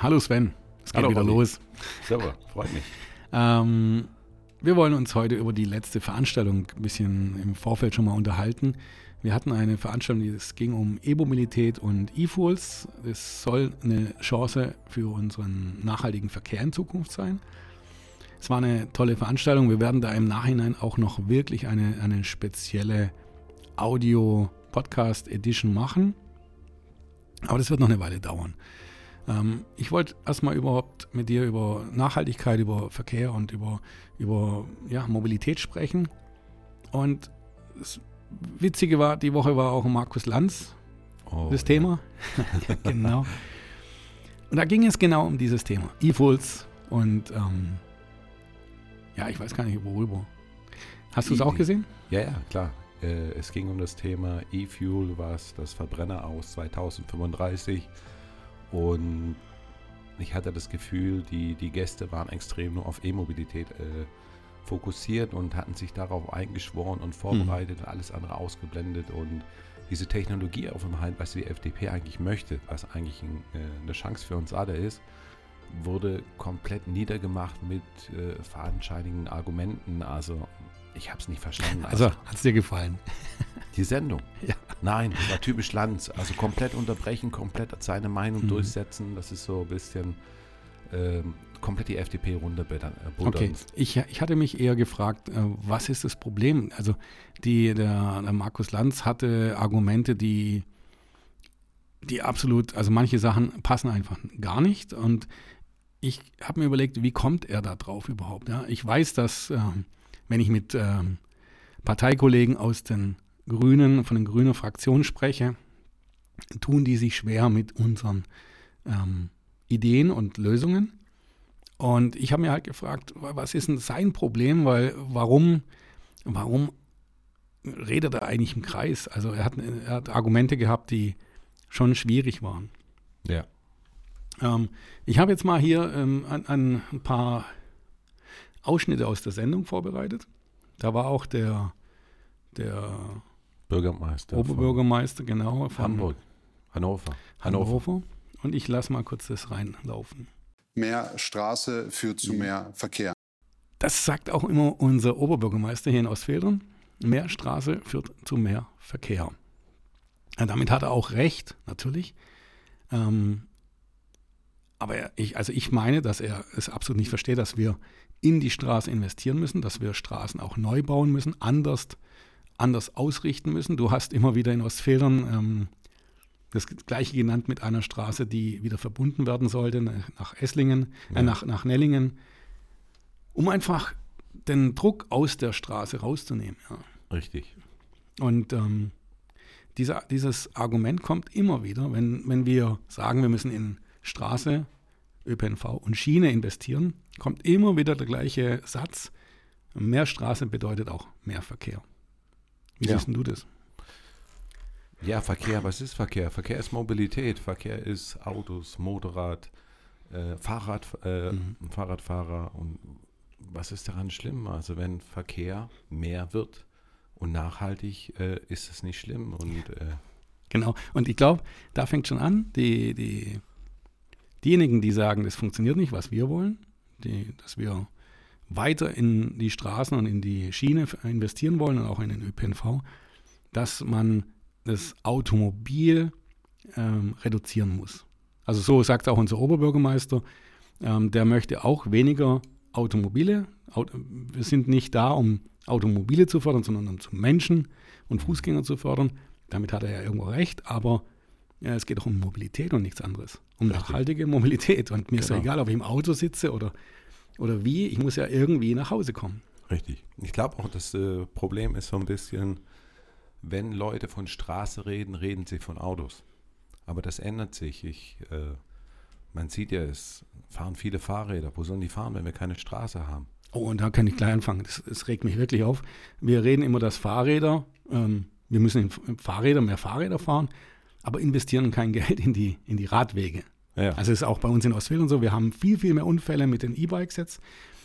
Hallo Sven, es geht Hallo, wieder Olli. los. Super, freut mich. Ähm, wir wollen uns heute über die letzte Veranstaltung ein bisschen im Vorfeld schon mal unterhalten. Wir hatten eine Veranstaltung, die- es ging um E-Mobilität und E-Fuels. Es soll eine Chance für unseren nachhaltigen Verkehr in Zukunft sein. Es war eine tolle Veranstaltung. Wir werden da im Nachhinein auch noch wirklich eine, eine spezielle Audio-Podcast-Edition machen. Aber das wird noch eine Weile dauern. Ähm, ich wollte erstmal überhaupt mit dir über Nachhaltigkeit, über Verkehr und über, über ja, Mobilität sprechen. Und das Witzige war, die Woche war auch Markus Lanz Oh, das Thema. ja, genau. Und da ging es genau um dieses Thema. E-Fuels und ähm, ja, ich weiß gar nicht worüber. Hast du es auch gesehen? Ja, ja, klar. Äh, es ging um das Thema E-Fuel, was das Verbrenner aus 2035. Und ich hatte das Gefühl, die, die Gäste waren extrem nur auf E-Mobilität äh, fokussiert und hatten sich darauf eingeschworen und vorbereitet und alles andere ausgeblendet. Und diese Technologie auf dem Halt, was die FDP eigentlich möchte, was eigentlich ein, äh, eine Chance für uns alle ist, wurde komplett niedergemacht mit äh, fadenscheinigen Argumenten. Also ich habe es nicht verstanden. Also, hat es dir gefallen? Die Sendung. Ja. Nein, das war typisch Lanz. Also komplett unterbrechen, komplett seine Meinung Mhm. durchsetzen. Das ist so ein bisschen ähm, komplett die FDP runterbuttern. Äh, Okay, ich, ich hatte mich eher gefragt, äh, was ist das Problem? Also die, der, der Markus Lanz hatte Argumente, die, die absolut, also manche Sachen passen einfach gar nicht. Und ich habe mir überlegt, wie kommt er da drauf überhaupt? Ja? Ich weiß, dass ähm, wenn ich mit ähm, Parteikollegen aus den Grünen, von den grünen Fraktionen spreche, tun die sich schwer mit unseren ähm, Ideen und Lösungen. Und ich habe mir halt gefragt, wa- was ist denn sein Problem? Weil warum, warum redet er eigentlich im Kreis? Also er hat, er hat Argumente gehabt, die schon schwierig waren. Ja. Ähm, ich habe jetzt mal hier ähm, an, an ein paar Ausschnitte aus der Sendung vorbereitet. Da war auch der, der Bürgermeister. Oberbürgermeister, genau, Hamburg. Hannover. Hannover. Hannover. Und ich lasse mal kurz das reinlaufen. Mehr Straße führt zu mehr Verkehr. Das sagt auch immer unser Oberbürgermeister hier in Ostfildern. Mehr Straße führt zu mehr Verkehr. Ja, damit hat er auch recht, natürlich. Ähm, aber er- ich, also ich meine, dass er es absolut nicht versteht, dass wir in die Straße investieren müssen, dass wir Straßen auch neu bauen müssen, anders, anders ausrichten müssen. Du hast immer wieder in Ostfildern ähm, das gleiche genannt mit einer Straße, die wieder verbunden werden sollte nach Esslingen, äh, Ja. nach, nach Nellingen, um einfach den Druck aus der Straße rauszunehmen. Ja. Richtig. Und ähm, dieser, dieses Argument kommt immer wieder, wenn, wenn wir sagen, wir müssen in Straße, ÖPNV und Schiene investieren, kommt immer wieder der gleiche Satz. Mehr Straße bedeutet auch mehr Verkehr. Wie Ja. siehst du das? Ja, Verkehr, was ist Verkehr? Verkehr ist Mobilität. Verkehr ist Autos, Motorrad, äh, Fahrrad, äh, Mhm. Fahrradfahrer. Und was ist daran schlimm? Also wenn Verkehr mehr wird und nachhaltig, äh, ist es nicht schlimm. Und äh, Genau. Und ich glaube, da fängt schon an, die, die, diejenigen, die sagen, das funktioniert nicht, was wir wollen, die, dass wir weiter in die Straßen und in die Schiene investieren wollen und auch in den ÖPNV, dass man das Automobil ähm, reduzieren muss. Also so sagt auch unser Oberbürgermeister, ähm, der möchte auch weniger Automobile. Aut wir sind nicht da, um Automobile zu fördern, sondern um zum Menschen und Fußgänger zu fördern. Damit hat er ja irgendwo recht, aber ja, es geht doch um Mobilität und nichts anderes. Um Richtig. nachhaltige Mobilität. Und mir ist ja Genau. egal, ob ich im Auto sitze oder, oder wie, ich muss ja irgendwie nach Hause kommen. Richtig. Ich glaube auch, das äh, Problem ist so ein bisschen, wenn Leute von Straße reden, reden sie von Autos. Aber das ändert sich. Ich, äh, man sieht ja, es fahren viele Fahrräder. Wo sollen die fahren, wenn wir keine Straße haben? Oh, und da kann ich gleich anfangen. Das, das regt mich wirklich auf. Wir reden immer, dass Fahrräder, ähm, wir müssen in, Fahrräder mehr Fahrräder fahren, aber investieren kein Geld in die, in die Radwege. Ja, Also ist auch bei uns in Ostfildern so, wir haben viel, viel mehr Unfälle mit den E-Bikes jetzt.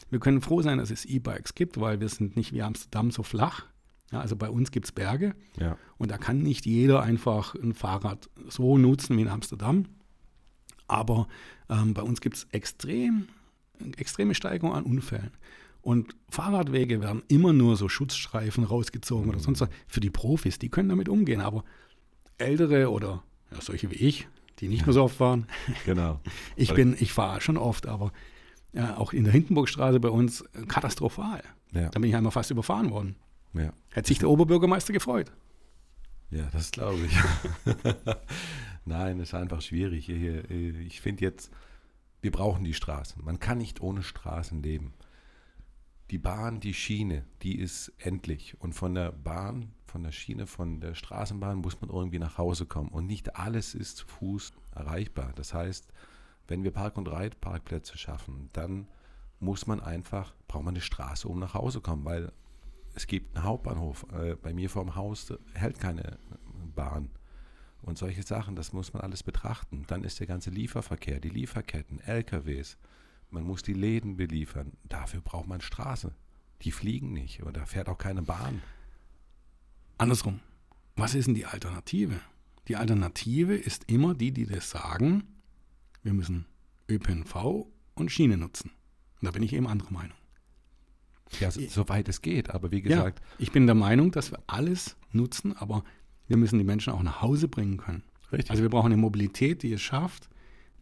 Wir können froh sein, dass es E-Bikes gibt, weil wir sind nicht wie Amsterdam so flach. Ja, also bei uns gibt es Berge ja, und da kann nicht jeder einfach ein Fahrrad so nutzen wie in Amsterdam. Aber ähm, bei uns gibt es extrem, extreme Steigerung an Unfällen. Und Fahrradwege werden immer nur so Schutzstreifen rausgezogen oder sonst was. Für die Profis, die können damit umgehen. Aber Ältere oder ja, solche wie ich, die nicht mehr so oft fahren. Genau. ich bin, ich fahre schon oft, aber ja, auch in der Hindenburgstraße bei uns äh, katastrophal. Ja. Da bin ich einmal fast überfahren worden. Ja. Hätte sich der Oberbürgermeister gefreut. Ja, das glaube ich. Nein, es ist einfach schwierig. Ich finde jetzt, wir brauchen die Straßen. Man kann nicht ohne Straßen leben. Die Bahn, die Schiene, die ist endlich. Und von der Bahn, von der Schiene, von der Straßenbahn muss man irgendwie nach Hause kommen. Und nicht alles ist zu Fuß erreichbar. Das heißt, wenn wir Park- und Reitparkplätze schaffen, dann muss man einfach, braucht man eine Straße, um nach Hause zu kommen, weil es gibt einen Hauptbahnhof. Äh, bei mir vor dem Haus hält keine Bahn. Und solche Sachen, das muss man alles betrachten. Dann ist der ganze Lieferverkehr, die Lieferketten, LKWs. Man muss die Läden beliefern. Dafür braucht man Straße. Die fliegen nicht und da fährt auch keine Bahn. Andersrum, was ist denn die Alternative? Die Alternative ist immer die, die das sagen, wir müssen ÖPNV und Schiene nutzen. Und da bin ich eben anderer Meinung. Ja, so, soweit es geht. Aber wie gesagt. Ja, ich bin der Meinung, dass wir alles nutzen, aber wir müssen die Menschen auch nach Hause bringen können. Richtig. Also wir brauchen eine Mobilität, die es schafft,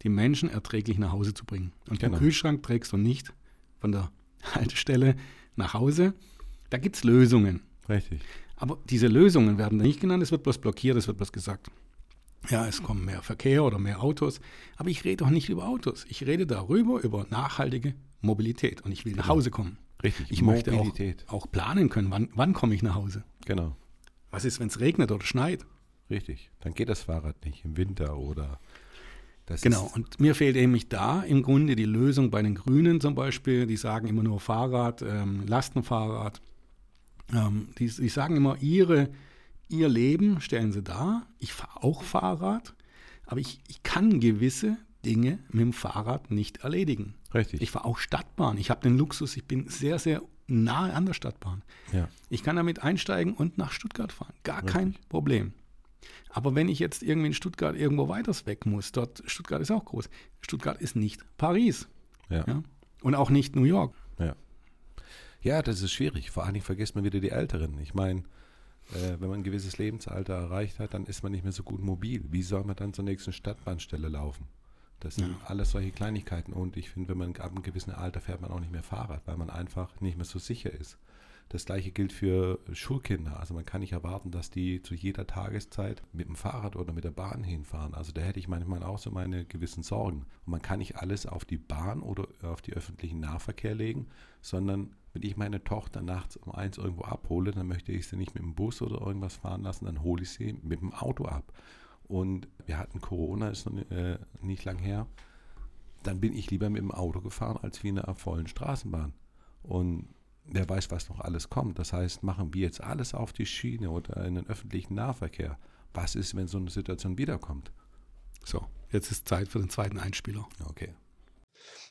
die Menschen erträglich nach Hause zu bringen. Und Genau. den Kühlschrank trägst du nicht von der Haltestelle nach Hause. Da gibt es Lösungen. Richtig. Aber diese Lösungen werden nicht genannt, es wird bloß blockiert, es wird bloß gesagt. Ja, es kommen mehr Verkehr oder mehr Autos. Aber ich rede doch nicht über Autos. Ich rede darüber, über nachhaltige Mobilität. Und ich will nach Hause kommen. Richtig. Ich möchte auch, Mobilität. auch planen können, wann, wann komme ich nach Hause. Genau. Was ist, wenn es regnet oder schneit? Richtig. Dann geht das Fahrrad nicht im Winter oder. Das Genau, und mir fehlt nämlich da im Grunde die Lösung bei den Grünen zum Beispiel. Die sagen immer nur Fahrrad, ähm, Lastenfahrrad. Ähm, die, die sagen immer, ihre, ihr Leben stellen sie dar. Ich fahre auch Fahrrad, aber ich, ich kann gewisse Dinge mit dem Fahrrad nicht erledigen. richtig. Ich fahre auch Stadtbahn. Ich habe den Luxus, ich bin sehr, sehr nahe an der Stadtbahn. ja. Ich kann damit einsteigen und nach Stuttgart fahren. Gar kein Richtig. Problem. Aber wenn ich jetzt irgendwie in Stuttgart irgendwo weiters weg muss, dort, Stuttgart ist auch groß. Stuttgart ist nicht Paris. Ja. Ja? Und auch nicht New York. Ja. Ja, das ist schwierig. Vor allen Dingen vergisst man wieder die Älteren. Ich meine, äh, wenn man ein gewisses Lebensalter erreicht hat, dann ist man nicht mehr so gut mobil. Wie soll man dann zur nächsten Stadtbahnstelle laufen? Das sind alles solche Kleinigkeiten. Und ich finde, wenn man ab einem gewissen Alter fährt man auch nicht mehr Fahrrad, weil man einfach nicht mehr so sicher ist. Das gleiche gilt für Schulkinder. Also man kann nicht erwarten, dass die zu jeder Tageszeit mit dem Fahrrad oder mit der Bahn hinfahren. Also da hätte ich manchmal auch so meine gewissen Sorgen. Und man kann nicht alles auf die Bahn oder auf die öffentlichen Nahverkehr legen, sondern wenn ich meine Tochter nachts um eins irgendwo abhole, dann möchte ich sie nicht mit dem Bus oder irgendwas fahren lassen, dann hole ich sie mit dem Auto ab. Und wir hatten Corona, ist noch äh, nicht lang her. Dann bin ich lieber mit dem Auto gefahren, als wie in einer vollen Straßenbahn. Und wer weiß, was noch alles kommt. Das heißt, machen wir jetzt alles auf die Schiene oder in den öffentlichen Nahverkehr. Was ist, wenn so eine Situation wiederkommt? So, jetzt ist Zeit für den zweiten Einspieler. Okay.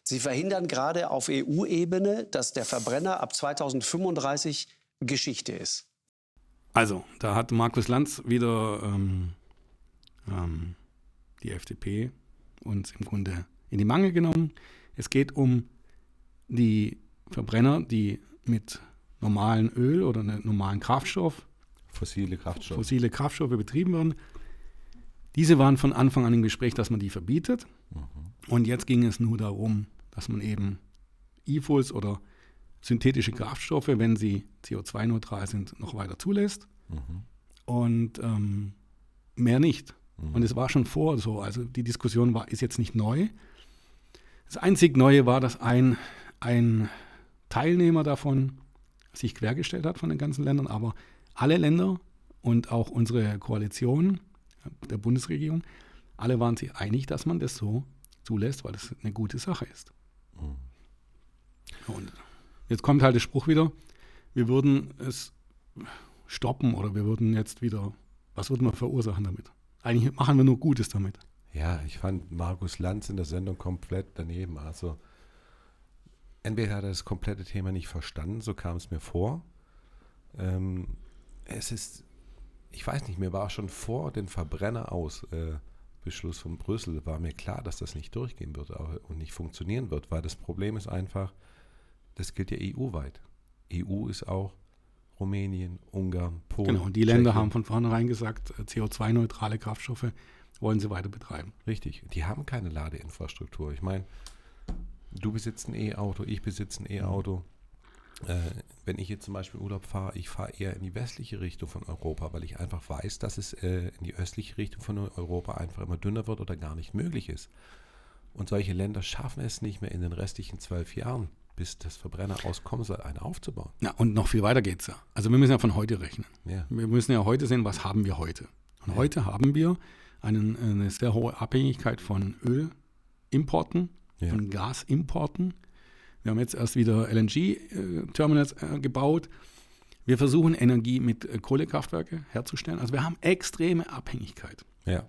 Sie verhindern gerade auf EU-Ebene, dass der Verbrenner ab 2035 Geschichte ist. Also, da hat Markus Lanz wieder ähm, ähm, die FDP uns im Grunde in die Mangel genommen. Es geht um die Verbrenner, die mit normalen Öl oder einem normalen Kraftstoff Fossile Kraftstoffe. fossile Kraftstoffe betrieben werden. Diese waren von Anfang an im Gespräch, dass man die verbietet. Und jetzt ging es nur darum, dass man eben IFOs oder synthetische Kraftstoffe, wenn sie CO2-neutral sind, noch weiter zulässt. Und ähm, mehr nicht. Und es war schon vor so. Also die Diskussion war, ist jetzt nicht neu. Das einzig Neue war, dass ein, ein Teilnehmer davon sich quergestellt hat von den ganzen Ländern, aber alle Länder und auch unsere Koalition der Bundesregierung, alle waren sich einig, dass man das so zulässt, weil das eine gute Sache ist. Und jetzt kommt halt der Spruch wieder, wir würden es stoppen oder wir würden jetzt wieder, was würden wir verursachen damit? Eigentlich machen wir nur Gutes damit. Ja, ich fand Markus Lanz in der Sendung komplett daneben. Also entweder hat er das komplette Thema nicht verstanden, so kam es mir vor. Ähm, es ist, ich weiß nicht, mir war schon vor den Verbrenner aus äh, Beschluss von Brüssel war mir klar, dass das nicht durchgehen wird und nicht funktionieren wird, weil das Problem ist einfach, das gilt ja EU-weit. EU ist auch Rumänien, Ungarn, Polen. Genau, und die Länder Tschechien. haben von vornherein gesagt, äh, CO2-neutrale Kraftstoffe wollen sie weiter betreiben. Richtig, die haben keine Ladeinfrastruktur. Ich meine, du besitzt ein E-Auto, ich besitze ein E-Auto. Äh, wenn ich jetzt zum Beispiel Urlaub fahre, ich fahre eher in die westliche Richtung von Europa, weil ich einfach weiß, dass es äh, in die östliche Richtung von Europa einfach immer dünner wird oder gar nicht möglich ist. Und solche Länder schaffen es nicht mehr in den restlichen zwölf Jahren, bis das Verbrenner auskommen soll, eine aufzubauen. Ja, und noch viel weiter geht es ja. Also wir müssen ja von heute rechnen. Ja. Wir müssen ja heute sehen, was haben wir heute. Und ja. heute haben wir einen, eine sehr hohe Abhängigkeit von Ölimporten, ja. von Gasimporten. Wir haben jetzt erst wieder LNG-Terminals äh, gebaut. Wir versuchen Energie mit äh, Kohlekraftwerke herzustellen. Also wir haben extreme Abhängigkeit. Ja.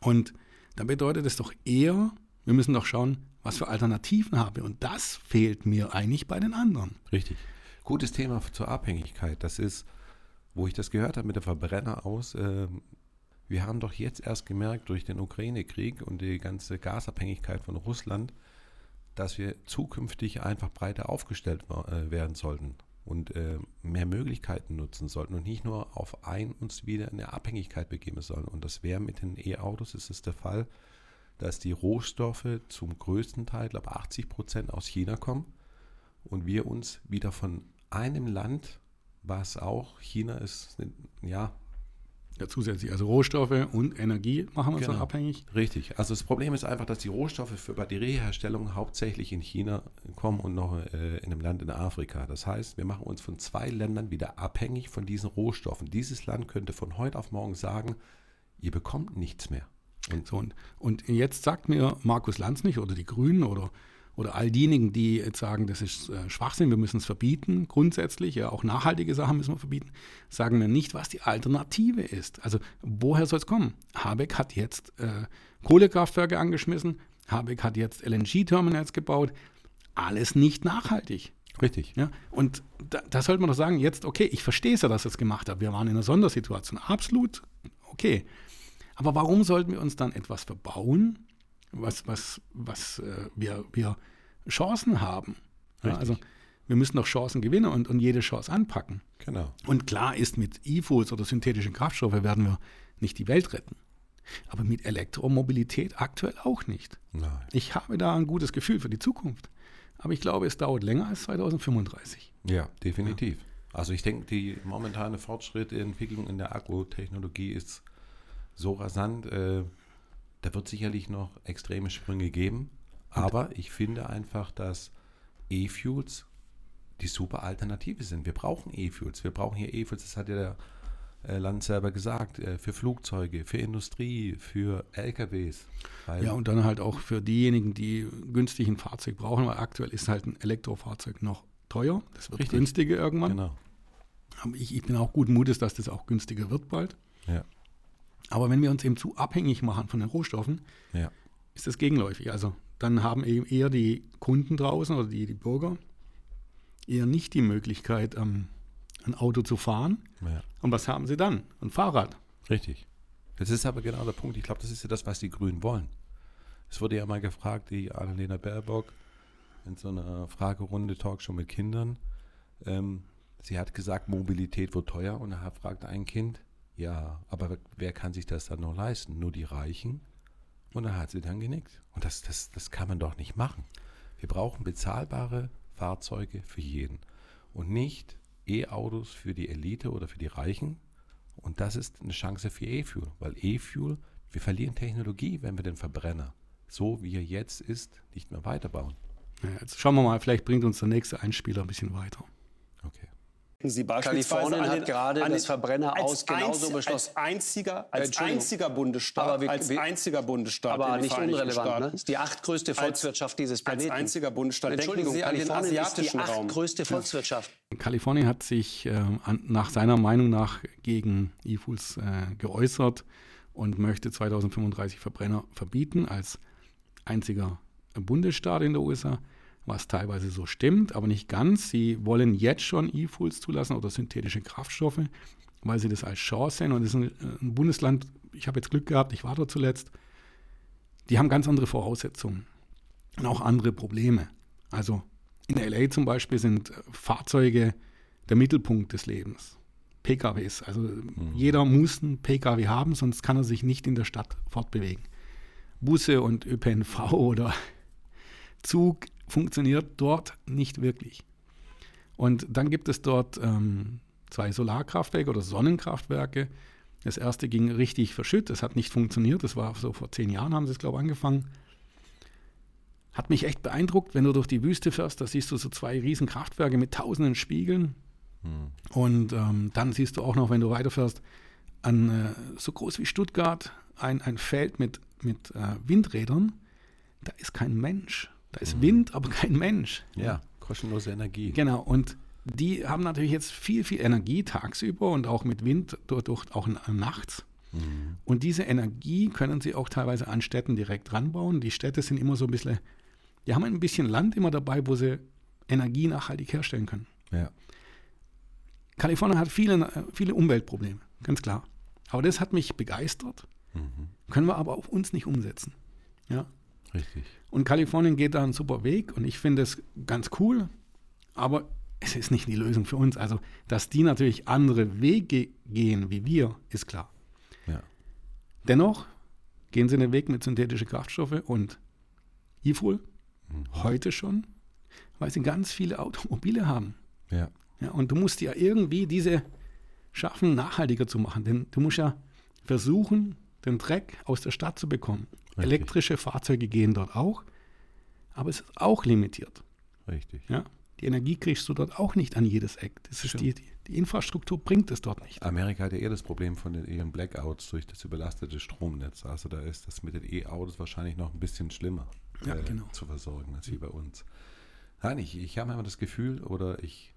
Und da bedeutet es doch eher, wir müssen doch schauen, was für Alternativen habe. Und das fehlt mir eigentlich bei den anderen. Richtig. Gutes Thema zur Abhängigkeit. Das ist, wo ich das gehört habe mit der Verbrenner aus. Äh, wir haben doch jetzt erst gemerkt durch den Ukraine-Krieg und die ganze Gasabhängigkeit von Russland, dass wir zukünftig einfach breiter aufgestellt äh, werden sollten und äh, mehr Möglichkeiten nutzen sollten und nicht nur auf ein uns wieder in eine Abhängigkeit begeben sollen. Und das wäre mit den E-Autos, ist es der Fall, dass die Rohstoffe zum größten Teil, glaube 80 Prozent aus China kommen und wir uns wieder von einem Land, was auch China ist, ja. Ja, zusätzlich, also Rohstoffe und Energie machen uns genau. dann abhängig. Richtig. Also das Problem ist einfach, dass die Rohstoffe für Batterieherstellung hauptsächlich in China kommen und noch äh, in einem Land in Afrika. Das heißt, wir machen uns von zwei Ländern wieder abhängig von diesen Rohstoffen. Dieses Land könnte von heute auf morgen sagen, ihr bekommt nichts mehr. Und, so, und, und jetzt sagt mir Markus Lanz nicht oder die Grünen oder, oder all diejenigen, die jetzt sagen, das ist äh, Schwachsinn, wir müssen es verbieten, grundsätzlich, ja, auch nachhaltige Sachen müssen wir verbieten, sagen mir nicht, was die Alternative ist. Also woher soll es kommen? Habeck hat jetzt äh, Kohlekraftwerke angeschmissen, Habeck hat jetzt LNG-Terminals gebaut, alles nicht nachhaltig. Richtig. Ja, und da, da sollte man doch sagen, jetzt, okay, ich verstehe es ja, dass er es gemacht hat. Wir waren in einer Sondersituation. Absolut okay. Aber warum sollten wir uns dann etwas verbauen, was, was, was äh, wir, wir Chancen haben? Ja, also wir müssen doch Chancen gewinnen und, und jede Chance anpacken. Genau. Und klar ist, mit E-Foods oder synthetischen Kraftstoffen werden wir nicht die Welt retten. Aber mit Elektromobilität aktuell auch nicht. Nein. Ich habe da ein gutes Gefühl für die Zukunft. Aber ich glaube, es dauert länger als 2035. Ja, definitiv. Ja. Also ich denke, die momentane Fortschritt, Entwicklung in der Akkutechnologie ist so rasant. Äh, da wird sicherlich noch extreme Sprünge geben. Aber ich finde einfach, dass E-Fuels die super Alternative sind. Wir brauchen E-Fuels. Wir brauchen hier E-Fuels, das hat ja der äh, Land selber gesagt, äh, für Flugzeuge, für Industrie, für LKWs. ja, und dann halt auch für diejenigen, die günstig ein Fahrzeug brauchen, weil aktuell ist halt ein Elektrofahrzeug noch teuer. Das wird Richtig. günstiger irgendwann. Genau. Aber ich, ich bin auch guten Mutes, dass das auch günstiger wird bald. Ja. Aber wenn wir uns eben zu abhängig machen von den Rohstoffen, ja. ist das gegenläufig. Also dann haben eben eher die Kunden draußen oder die, die Bürger eher nicht die Möglichkeit, ähm, ein Auto zu fahren. Ja. Und was haben sie dann? Ein Fahrrad. Richtig. Das ist aber genau der Punkt. Ich glaube, das ist ja das, was die Grünen wollen. Es wurde ja mal gefragt, die Annalena Baerbock in so einer Fragerunde Talkshow mit Kindern. Ähm, sie hat gesagt, Mobilität wird teuer. Und da fragte ein Kind, ja, aber wer kann sich das dann noch leisten? Nur die Reichen? Und dann hat sie dann genickt. Und das, das, das kann man doch nicht machen. Wir brauchen bezahlbare Fahrzeuge für jeden. Und nicht E-Autos für die Elite oder für die Reichen. Und das ist eine Chance für E-Fuel. Weil E-Fuel, wir verlieren Technologie, wenn wir den Verbrenner, so wie er jetzt ist, nicht mehr weiterbauen. Ja, jetzt schauen wir mal, vielleicht bringt uns der nächste Einspieler ein bisschen weiter. Okay. Sie beispielsweise Kalifornien hat gerade das Verbrenner aus genauso beschlossen. Als einziger, als einziger Bundesstaat, wir, als einziger Bundesstaat aber nicht unrelevant. Ne? Ist die achtgrößte Volkswirtschaft als, dieses Planeten. Als einziger Bundesstaat. Entschuldigung, Sie an den asiatischen ist die achtgrößte Volkswirtschaft. Kalifornien hat sich äh, an, nach seiner Meinung nach gegen E-Foods äh, geäußert und möchte 2035 Verbrenner verbieten als einziger Bundesstaat in der USA was teilweise so stimmt, aber nicht ganz. Sie wollen jetzt schon E-Fuels zulassen oder synthetische Kraftstoffe, weil sie das als Chance sehen. Und es ist ein, ein Bundesland, ich habe jetzt Glück gehabt, ich war dort zuletzt, die haben ganz andere Voraussetzungen und auch andere Probleme. Also in LA zum Beispiel sind Fahrzeuge der Mittelpunkt des Lebens. PKWs. Also mhm. jeder muss einen PKW haben, sonst kann er sich nicht in der Stadt fortbewegen. Busse und ÖPNV oder Zug funktioniert dort nicht wirklich. Und dann gibt es dort ähm, zwei Solarkraftwerke oder Sonnenkraftwerke. Das erste ging richtig verschütt, es hat nicht funktioniert. Das war so vor zehn Jahren, haben sie es, glaube ich, angefangen. Hat mich echt beeindruckt, wenn du durch die Wüste fährst, da siehst du so zwei riesen Kraftwerke mit tausenden Spiegeln. Hm. Und ähm, dann siehst du auch noch, wenn du weiterfährst, an äh, so groß wie Stuttgart ein, ein Feld mit, mit äh, Windrädern. Da ist kein Mensch. Da ist. Wind, aber kein Mensch. Ja, kostenlose Energie. Genau. Und die haben natürlich jetzt viel, viel Energie tagsüber und auch mit Wind durch, durch auch nachts. Mhm. Und diese Energie können sie auch teilweise an Städten direkt ranbauen. Die Städte sind immer so ein bisschen, die haben ein bisschen Land immer dabei, wo sie Energie nachhaltig herstellen können. Ja. Kalifornien hat viele, viele Umweltprobleme, ganz klar. Aber das hat mich begeistert. Mhm. Können wir aber auf uns nicht umsetzen. Ja. Richtig. Und Kalifornien geht da einen super Weg und ich finde es ganz cool. Aber es ist nicht die Lösung für uns. Also, dass die natürlich andere Wege gehen wie wir, ist klar. Ja. Dennoch gehen sie den Weg mit synthetischen Kraftstoffen und E-Fuel mhm. heute schon, weil sie ganz viele Automobile haben. Ja. ja. Und du musst ja irgendwie diese schaffen, nachhaltiger zu machen. Denn du musst ja versuchen, den Dreck aus der Stadt zu bekommen. Richtig. Elektrische Fahrzeuge gehen dort auch, aber es ist auch limitiert. Richtig. Ja. Die Energie kriegst du dort auch nicht an jedes Eck. Das ist die, die, Infrastruktur bringt es dort nicht. Amerika hat ja eher das Problem von den ihren Blackouts durch das überlastete Stromnetz. Also da ist das mit den E-Autos wahrscheinlich noch ein bisschen schlimmer ja, äh, genau. zu versorgen als wie bei uns. Nein, ich, ich habe immer das Gefühl, oder ich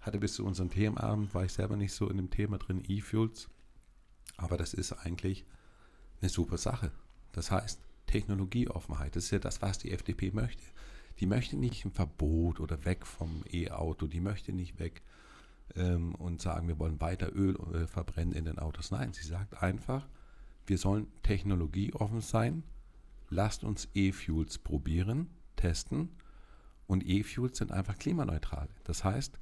hatte bis zu unserem Themenabend, war ich selber nicht so in dem Thema drin, E-Fuels. Aber das ist eigentlich eine super Sache. Das heißt, Technologieoffenheit, das ist ja das, was die FDP möchte. Die möchte nicht ein Verbot oder weg vom E-Auto, die möchte nicht weg ähm, und sagen, wir wollen weiter Öl äh, verbrennen in den Autos. Nein, sie sagt einfach, wir sollen technologieoffen sein, lasst uns E-Fuels probieren, testen und E-Fuels sind einfach klimaneutral. Das heißt,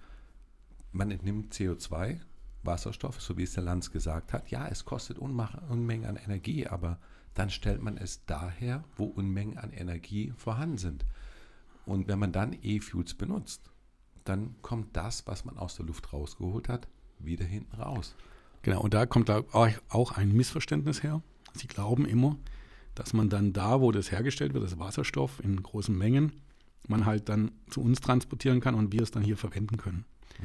man entnimmt CO2, Wasserstoff, so wie es der Lanz gesagt hat. Ja, es kostet Unmengen an Energie, aber dann stellt man es daher, wo Unmengen an Energie vorhanden sind. Und wenn man dann E-Fuels benutzt, dann kommt das, was man aus der Luft rausgeholt hat, wieder hinten raus. Genau, und da kommt da auch ein Missverständnis her. Sie glauben immer, dass man dann da, wo das hergestellt wird, das Wasserstoff in großen Mengen, man halt dann zu uns transportieren kann und wir es dann hier verwenden können. Mhm.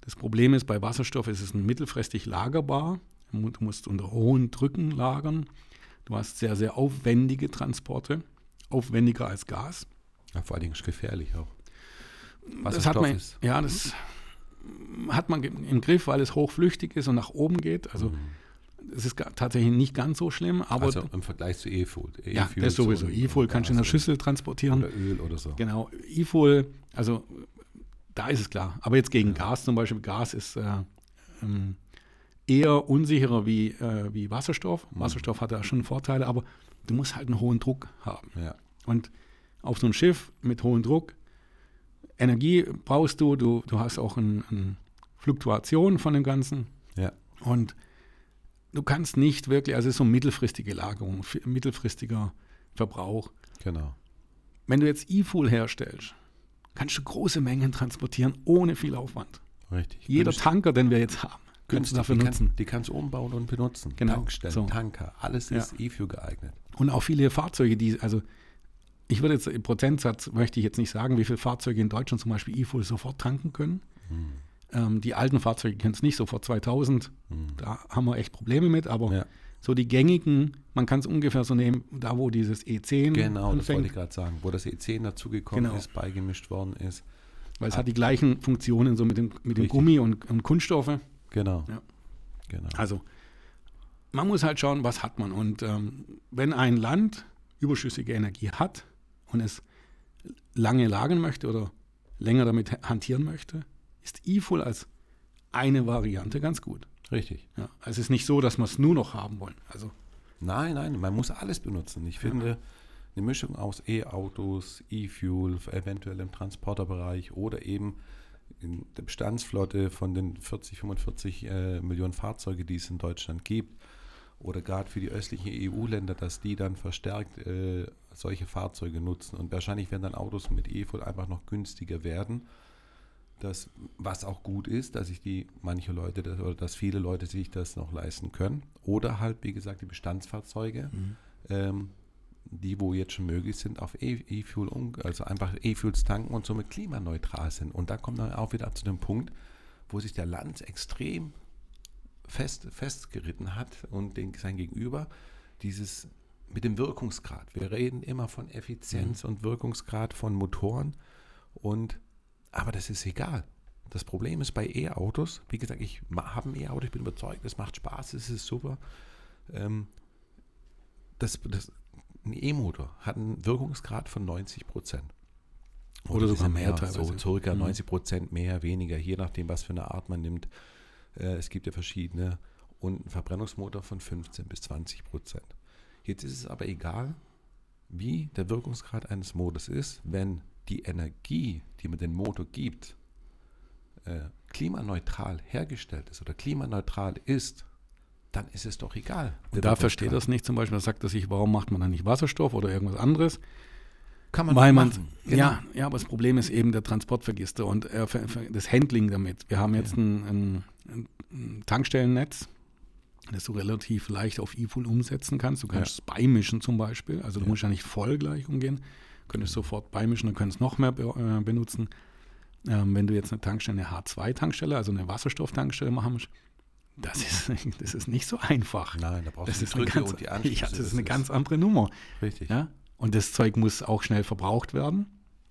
Das Problem ist, bei Wasserstoff ist es mittelfristig lagerbar. Du musst unter hohen Drücken lagern. Du hast sehr, sehr aufwendige Transporte, aufwendiger als Gas. Ja, vor allen Dingen ist gefährlich auch. Was das hat man, ist. Ja, das hat man im Griff, weil es hochflüchtig ist und nach oben geht. Also mhm. es ist tatsächlich nicht ganz so schlimm. Aber also im Vergleich zu E-Fuel. E ja, das sowieso. E-Fuel kannst du in der Schüssel transportieren. Oder Öl oder so. Genau. E-Fuel, also da ist es klar. Aber jetzt gegen ja. Gas zum Beispiel, Gas ist äh, ähm, eher unsicherer wie, äh, wie Wasserstoff. Mhm. Wasserstoff hat da schon Vorteile, aber du musst halt einen hohen Druck haben. Ja. Und auf so ein Schiff mit hohem Druck. Energie brauchst du, du, du hast auch eine ein Fluktuation von dem Ganzen. Ja. Und du kannst nicht wirklich, also es ist so mittelfristige Lagerung, mittelfristiger Verbrauch. Genau. Wenn du jetzt E-Fuel herstellst, kannst du große Mengen transportieren ohne viel Aufwand. Richtig. Jeder. Tanker, den wir jetzt haben, kannst du dafür die nutzen. Kann, die kannst du umbauen und benutzen. Genau. Tankstellen, so. Tanker, alles ist ja. E-Fuel geeignet. Und auch viele Fahrzeuge, die, also ich würde jetzt im Prozentsatz, möchte ich jetzt nicht sagen, wie viele Fahrzeuge in Deutschland zum Beispiel E-Fuel sofort tanken können. Mhm. Ähm, die alten Fahrzeuge können es nicht, so vor 2000, mhm. da haben wir echt Probleme mit, aber ja. so die gängigen, man kann es ungefähr so nehmen, da wo dieses E10 Genau, anfängt. das wollte ich gerade sagen, wo das E10 dazugekommen genau. ist, beigemischt worden ist. Weil es hat die gleichen Funktionen so mit dem, mit dem Gummi und, und Kunststoffe. Genau. Ja. genau. Also man muss halt schauen, was hat man. Und ähm, wenn ein Land überschüssige Energie hat, und es lange lagern möchte oder länger damit hantieren möchte, ist E-Full als eine Variante ganz gut. Richtig. Ja, es ist nicht so, dass wir es nur noch haben wollen. Also nein, nein, man muss alles benutzen. Ich finde, eine Mischung aus E-Autos, E-Fuel, eventuell im Transporterbereich oder eben in der Bestandsflotte von den 40, 45 äh, Millionen Fahrzeuge, die es in Deutschland gibt, oder gerade für die östlichen EU-Länder, dass die dann verstärkt äh, solche Fahrzeuge nutzen. Und wahrscheinlich werden dann Autos mit E-Fuel einfach noch günstiger werden. Das, was auch gut ist, dass sich die manche Leute das, oder dass viele Leute sich das noch leisten können. Oder halt, wie gesagt, die Bestandsfahrzeuge, mhm. ähm, die wo jetzt schon möglich sind, auf e-, E-Fuel, um, also einfach E-Fuels tanken und somit klimaneutral sind. Und da kommt dann auch wieder zu dem Punkt, wo sich der Land extrem fest, festgeritten hat und den, sein Gegenüber dieses mit dem Wirkungsgrad. Wir reden immer von Effizienz mhm. und Wirkungsgrad von Motoren und aber das ist egal. Das Problem ist bei E-Autos, wie gesagt, ich habe ein E-Auto, ich bin überzeugt, es macht Spaß, es ist super. Ähm, das, das, ein E-Motor hat einen Wirkungsgrad von 90 Prozent. Oder, Oder sogar mehr, teilweise. So circa mhm. 90 Prozent mehr, weniger, je nachdem, was für eine Art man nimmt. Äh, es gibt ja verschiedene. Und ein Verbrennungsmotor von 15 bis 20 Prozent. Jetzt ist es aber egal, wie der Wirkungsgrad eines Motors ist, wenn die Energie, die man den Motor gibt, äh, klimaneutral hergestellt ist oder klimaneutral ist, dann ist es doch egal. Und da versteht das nicht zum Beispiel, da sagt er sich, warum macht man dann nicht Wasserstoff oder irgendwas anderes? Kann man Weil man, genau. ja, ja, aber das Problem ist eben der Transportvergister und äh, das Handling damit. Wir haben jetzt ja. ein, ein, ein, Tankstellennetz, das du relativ leicht auf E-Fuel umsetzen kannst. Du kannst ja. es beimischen zum Beispiel. Also du ja. musst ja nicht voll gleich umgehen. Du könntest sofort beimischen und könntest noch mehr be äh, benutzen. Ähm, wenn du jetzt eine Tankstelle, eine H2-Tankstelle, also eine Wasserstofftankstelle machen musst, das ist, das ist nicht so einfach. Nein, da brauchst das du die Drücke ganz, und die Anschlüsse. Ja, das ist eine ganz andere Nummer. Richtig. Ja? Und das Zeug muss auch schnell verbraucht werden.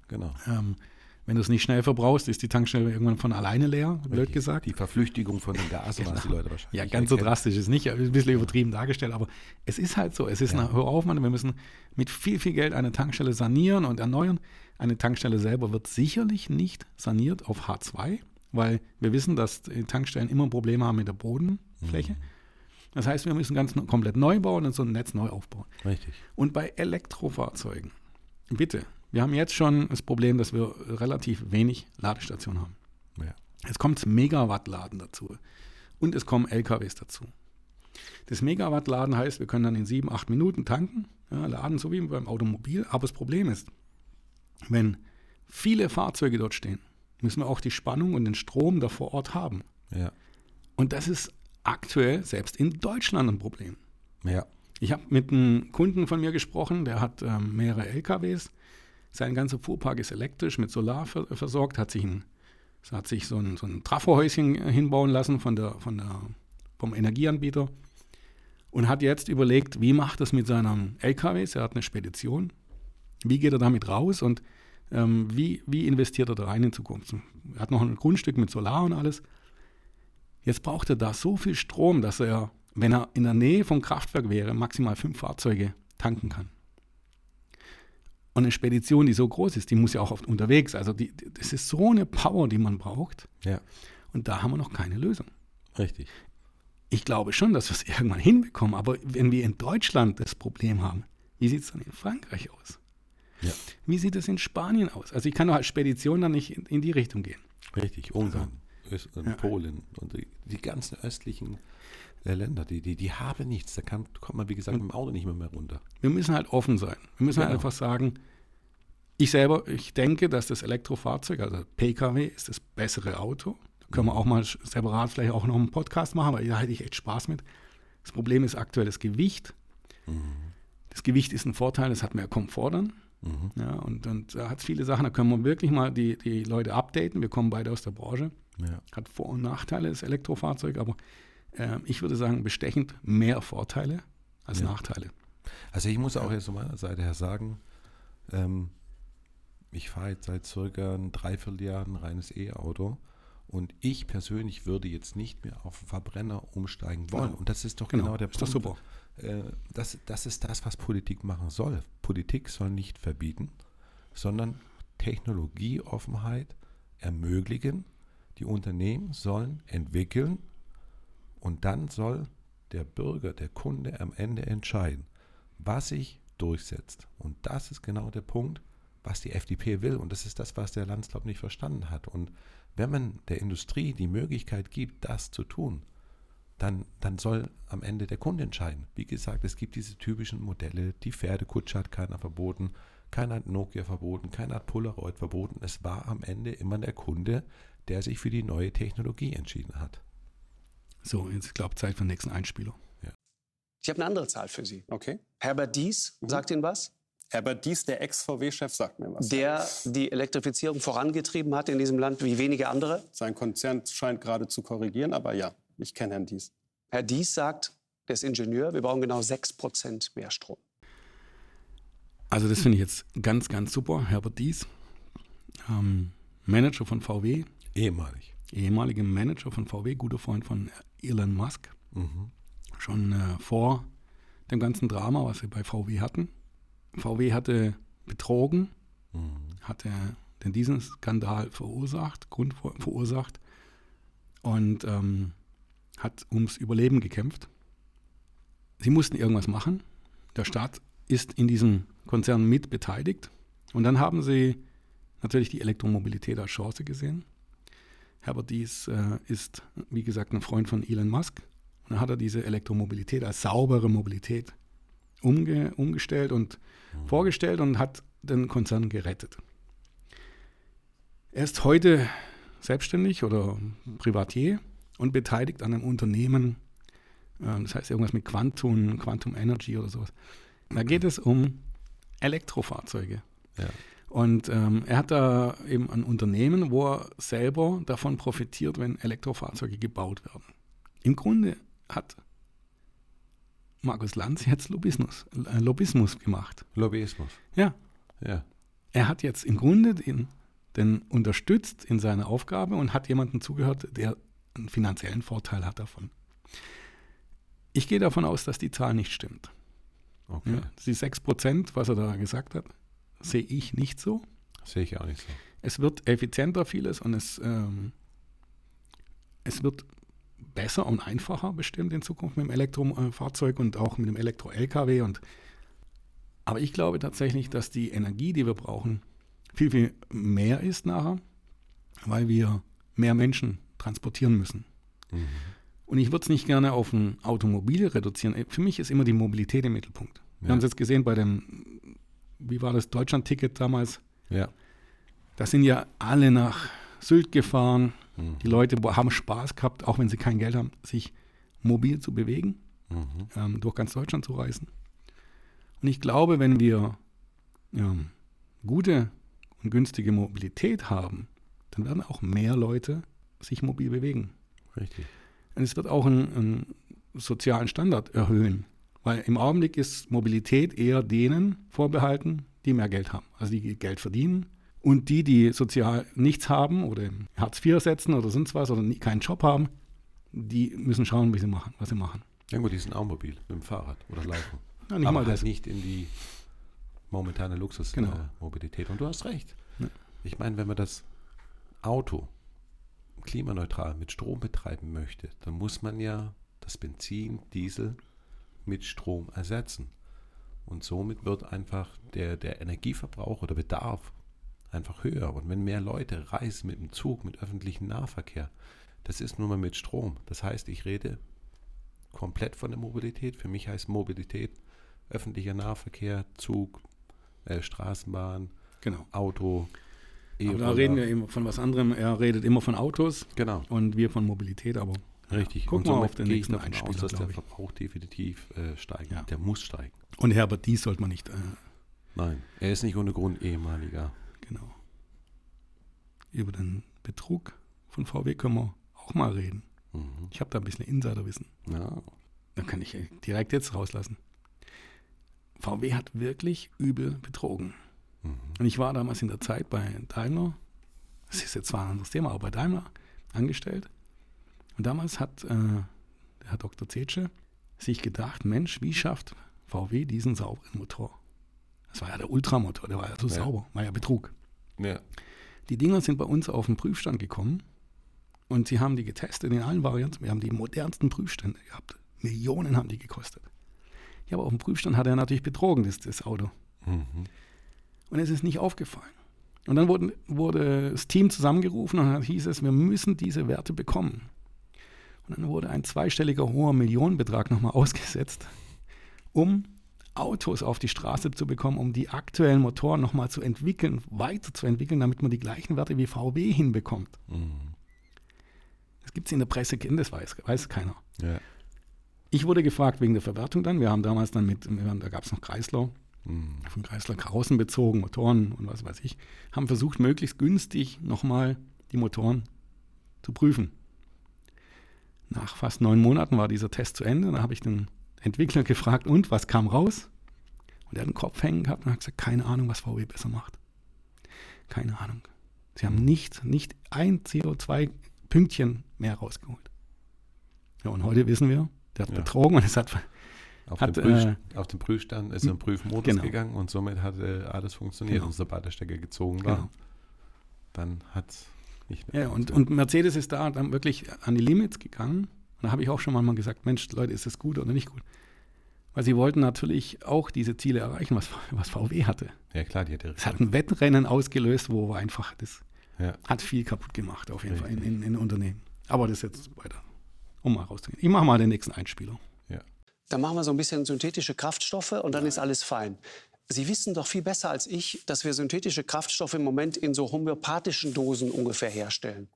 Genau. Ähm, wenn du es nicht schnell verbrauchst, ist die Tankstelle irgendwann von alleine leer, blöd Richtig. gesagt. Die Verflüchtigung von den Gasen, genau. was die Leute wahrscheinlich Ja, ganz so drastisch ist nicht, ein bisschen übertrieben dargestellt, aber es ist halt so. Es ist ja. eine, hör auf, Mann, wir müssen mit viel, viel Geld eine Tankstelle sanieren und erneuern. Eine Tankstelle selber wird sicherlich nicht saniert auf H2, weil wir wissen, dass Tankstellen immer Probleme haben mit der Bodenfläche. Mhm. Das heißt, wir müssen ganz komplett neu bauen und so ein Netz neu aufbauen. Richtig. Und bei Elektrofahrzeugen, bitte, wir haben jetzt schon das Problem, dass wir relativ wenig Ladestationen haben. Ja. Jetzt kommt Megawatt-Laden dazu und es kommen LKWs dazu. Das Megawatt-Laden heißt, wir können dann in sieben, acht Minuten tanken, ja, laden, so wie beim Automobil. Aber das Problem ist, wenn viele Fahrzeuge dort stehen, müssen wir auch die Spannung und den Strom da vor Ort haben. Ja. Und das ist aktuell selbst in Deutschland ein Problem. Ja. Ich habe mit einem Kunden von mir gesprochen, der hat ähm, mehrere LKWs. Sein ganzer Fuhrpark ist elektrisch mit Solar versorgt, hat sich, ein, hat sich so, ein, so ein Trafohäuschen hinbauen lassen von der, von der, vom Energieanbieter und hat jetzt überlegt, wie macht das mit seinem LKWs? Er hat eine Spedition. Wie geht er damit raus und ähm, wie, wie investiert er da rein in Zukunft? Er hat noch ein Grundstück mit Solar und alles. Jetzt braucht er da so viel Strom, dass er, wenn er in der Nähe vom Kraftwerk wäre, maximal fünf Fahrzeuge tanken kann. Und eine Spedition, die so groß ist, die muss ja auch oft unterwegs. Also die, das ist so eine Power, die man braucht. Ja. Und da haben wir noch keine Lösung. Richtig. Ich glaube schon, dass wir es irgendwann hinbekommen. Aber wenn wir in Deutschland das Problem haben, wie sieht es dann in Frankreich aus? Ja. Wie sieht es in Spanien aus? Also ich kann doch als Spedition dann nicht in, in die Richtung gehen. Richtig, Ungarn. Öst und ja. Polen und die, die ganzen östlichen äh, Länder, die, die, die haben nichts. Da kann, kommt man, wie gesagt, mit dem Auto nicht mehr, mehr runter. Wir müssen halt offen sein. Wir müssen halt genau. halt einfach sagen, ich selber, ich denke, dass das Elektrofahrzeug, also Pkw, ist das bessere Auto. Da können mhm. wir auch mal separat vielleicht auch noch einen Podcast machen, weil da hätte ich echt Spaß mit. Das Problem ist aktuell das Gewicht. Mhm. Das Gewicht ist ein Vorteil, es hat mehr Komfort dann. Mhm. Ja, und, und da hat es viele Sachen, da können wir wirklich mal die, die Leute updaten. Wir kommen beide aus der Branche. Ja. Hat Vor- und Nachteile, das Elektrofahrzeug, aber äh, ich würde sagen, bestechend mehr Vorteile als ja. Nachteile. Also ich muss auch jetzt von meiner Seite her sagen, ähm, ich fahre jetzt seit circa ein Dreivierteljahr ein reines E-Auto und ich persönlich würde jetzt nicht mehr auf Verbrenner umsteigen wollen. Genau. Und das ist doch genau, genau der ist Punkt. super. Äh, das, das ist das, was Politik machen soll. Politik soll nicht verbieten, sondern Technologieoffenheit ermöglichen die Unternehmen sollen entwickeln und dann soll der Bürger, der Kunde am Ende entscheiden, was ich durchsetzt. Und das ist genau der Punkt, was die FDP will. Und das ist das, was der Landslaub nicht verstanden hat. Und wenn man der Industrie die Möglichkeit gibt, das zu tun, dann, dann soll am Ende der Kunde entscheiden. Wie gesagt, es gibt diese typischen Modelle. Die Pferdekutsche hat keiner verboten, keiner hat Nokia verboten, keiner hat Polaroid verboten. Es war am Ende immer der Kunde, der sich für die neue Technologie entschieden hat. So, jetzt glaube Zeit für den nächsten Einspieler. Ja. Ich habe eine andere Zahl für Sie. Okay. Herbert Dies, Mhm. sagt Ihnen was? Herbert Dies, der Ex-VW-Chef, sagt mir was. Der die Elektrifizierung vorangetrieben hat in diesem Land wie wenige andere. Sein Konzern scheint gerade zu korrigieren, aber ja, ich kenne Herrn Dies. Herr Dies sagt, der ist Ingenieur, wir brauchen genau 6% mehr Strom. Also das finde ich jetzt ganz, ganz super. Herbert Dies, ähm, Manager von VW, Ehemalig. ehemaliger Manager von VW, guter Freund von Elon Musk, Mhm. schon äh, vor dem ganzen Drama, was sie bei VW hatten. VW hatte betrogen, Mhm. hatte den diesen Skandal verursacht, Grund ver- verursacht und ähm, hat ums Überleben gekämpft. Sie mussten irgendwas machen. Der Staat ist in diesem Konzern mit beteiligt. Und dann haben sie natürlich die Elektromobilität als Chance gesehen. Herbert Dies äh, ist, wie gesagt, ein Freund von Elon Musk. Und dann hat er diese Elektromobilität als saubere Mobilität umge umgestellt und vorgestellt und hat den Konzern gerettet. Er ist heute selbstständig oder Privatier und beteiligt an einem Unternehmen, äh, das heißt irgendwas mit Quantum, Quantum Energy oder sowas. Da geht es um Elektrofahrzeuge. Ja. Und ähm, er hat da eben ein Unternehmen, wo er selber davon profitiert, wenn Elektrofahrzeuge gebaut werden. Im Grunde hat Markus Lanz jetzt Lobbyismus, äh, Lobbyismus gemacht. Lobbyismus. Ja, Ja. er hat jetzt im Grunde den, den unterstützt in seiner Aufgabe und hat jemandem zugehört, der einen finanziellen Vorteil hat davon. Ich gehe davon aus, dass die Zahl nicht stimmt. Okay. Ja, die 6%, was er da gesagt hat, sehe ich nicht so. Sehe ich auch nicht so. Es wird effizienter vieles und es, ähm, es wird besser und einfacher bestimmt in Zukunft mit dem Elektrofahrzeug und auch mit dem Elektro-LKW. Und aber ich glaube tatsächlich, dass die Energie, die wir brauchen, viel, viel mehr ist nachher, weil wir mehr Menschen transportieren müssen. Mhm. Und ich würde es nicht gerne auf ein Automobil reduzieren. Für mich ist immer die Mobilität im Mittelpunkt. Wir Ja. haben es jetzt gesehen bei dem, wie war das Deutschland-Ticket damals? Ja. Da sind ja alle nach Sylt gefahren. Mhm. Die Leute haben Spaß gehabt, auch wenn sie kein Geld haben, sich mobil zu bewegen, Mhm. ähm, durch ganz Deutschland zu reisen. Und ich glaube, wenn wir ähm, gute und günstige Mobilität haben, dann werden auch mehr Leute sich mobil bewegen. Richtig. Und es wird auch einen, einen sozialen Standard erhöhen. Weil im Augenblick ist Mobilität eher denen vorbehalten, die mehr Geld haben. Also die Geld verdienen. Und die, die sozial nichts haben oder Hartz IV setzen oder sonst was oder keinen Job haben, die müssen schauen, wie sie machen, was sie machen. Ja gut, die sind auch mobil, mit dem Fahrrad oder laufen. Ja, nicht Aber halt das. nicht in die momentane Luxusmobilität. Genau. Äh, Mobilität. Und du hast recht. Ja. Ich meine, wenn man das Auto klimaneutral mit Strom betreiben möchte, dann muss man ja das Benzin, Diesel mit Strom ersetzen. Und somit wird einfach der, der Energieverbrauch oder Bedarf einfach höher. Und wenn mehr Leute reisen mit dem Zug, mit öffentlichem Nahverkehr, das ist nun mal mit Strom. Das heißt, ich rede komplett von der Mobilität. Für mich heißt Mobilität öffentlicher Nahverkehr, Zug, äh, Straßenbahn, Genau. Auto. Aber da reden wir immer von was anderem. Er redet immer von Autos Genau, und wir von Mobilität, aber richtig. Gucken Und wir auf den nächsten davon aus, Einspieler, dass der. Verbrauch definitiv äh, steigen. Ja. Der muss steigen. Und Herbert Dies sollte man nicht, äh, Nein, er ist nicht ohne Grund ehemaliger. genau. Über den Betrug von VW können wir auch mal reden. Mhm. Ich habe da ein bisschen Insiderwissen. Ja. Dann kann ich äh, direkt jetzt rauslassen. VW hat wirklich übel betrogen. Mhm. Und ich war damals in der Zeit bei Daimler, das ist jetzt zwar ein anderes Thema, aber bei Daimler angestellt. Und damals hat äh, der Herr Dr. Zetsche sich gedacht, Mensch, wie schafft VW diesen sauberen Motor? Das war ja der Ultramotor, der war ja so Ja. sauber, war ja Betrug. ja. Die Dinger sind bei uns auf den Prüfstand gekommen und sie haben die getestet in allen Varianten. Wir haben die modernsten Prüfstände gehabt. Millionen haben die gekostet. Ja, aber auf dem Prüfstand hat er natürlich betrogen, das, das Auto. Mhm. Und es ist nicht aufgefallen. Und dann wurde, wurde das Team zusammengerufen und dann hieß es, wir müssen diese Werte bekommen. Und dann wurde ein zweistelliger hoher Millionenbetrag nochmal ausgesetzt, um Autos auf die Straße zu bekommen, um die aktuellen Motoren nochmal zu entwickeln, weiterzuentwickeln, damit man die gleichen Werte wie VW hinbekommt. Mhm. Das gibt es in der Presse, das weiß, weiß keiner. Ja. Ich wurde gefragt wegen der Verwertung dann. Wir haben damals dann mit, da gab es noch Kreisler. Von Chrysler Krausen bezogen, Motoren und was weiß ich, haben versucht, möglichst günstig nochmal die Motoren zu prüfen. Nach fast neun Monaten war dieser Test zu Ende. Da habe ich den Entwickler gefragt, und was kam raus? Und er hat den Kopf hängen gehabt und hat gesagt, keine Ahnung, was VW besser macht. Keine Ahnung. Sie haben nicht, nicht ein CO2-Pünktchen mehr rausgeholt. Ja, und heute wissen wir, der hat Ja. betrogen und es hat Auf, Hat, den Prüf, äh, auf den Prüfstand ist im Prüfmodus genau. gegangen und somit hat äh, alles funktioniert. Genau. Und sobald der Stecker gezogen war, Genau. dann hat es nicht mehr Ja, und, und Mercedes ist da dann wirklich an die Limits gegangen. Und da habe ich auch schon mal gesagt, Mensch, Leute, ist das gut oder nicht gut? Weil sie wollten natürlich auch diese Ziele erreichen, was, was VW hatte. Ja klar, die hat ja Es hat ein Wettrennen ausgelöst, wo einfach das Ja. hat viel kaputt gemacht, auf jeden Fall in, Richtig. in, in Unternehmen. Aber das jetzt weiter, um mal rauszugehen. Ich mache mal den nächsten Einspieler. Dann machen wir so ein bisschen synthetische Kraftstoffe und dann ist alles fein. Sie wissen doch viel besser als ich, dass wir synthetische Kraftstoffe im Moment in so homöopathischen Dosen ungefähr herstellen.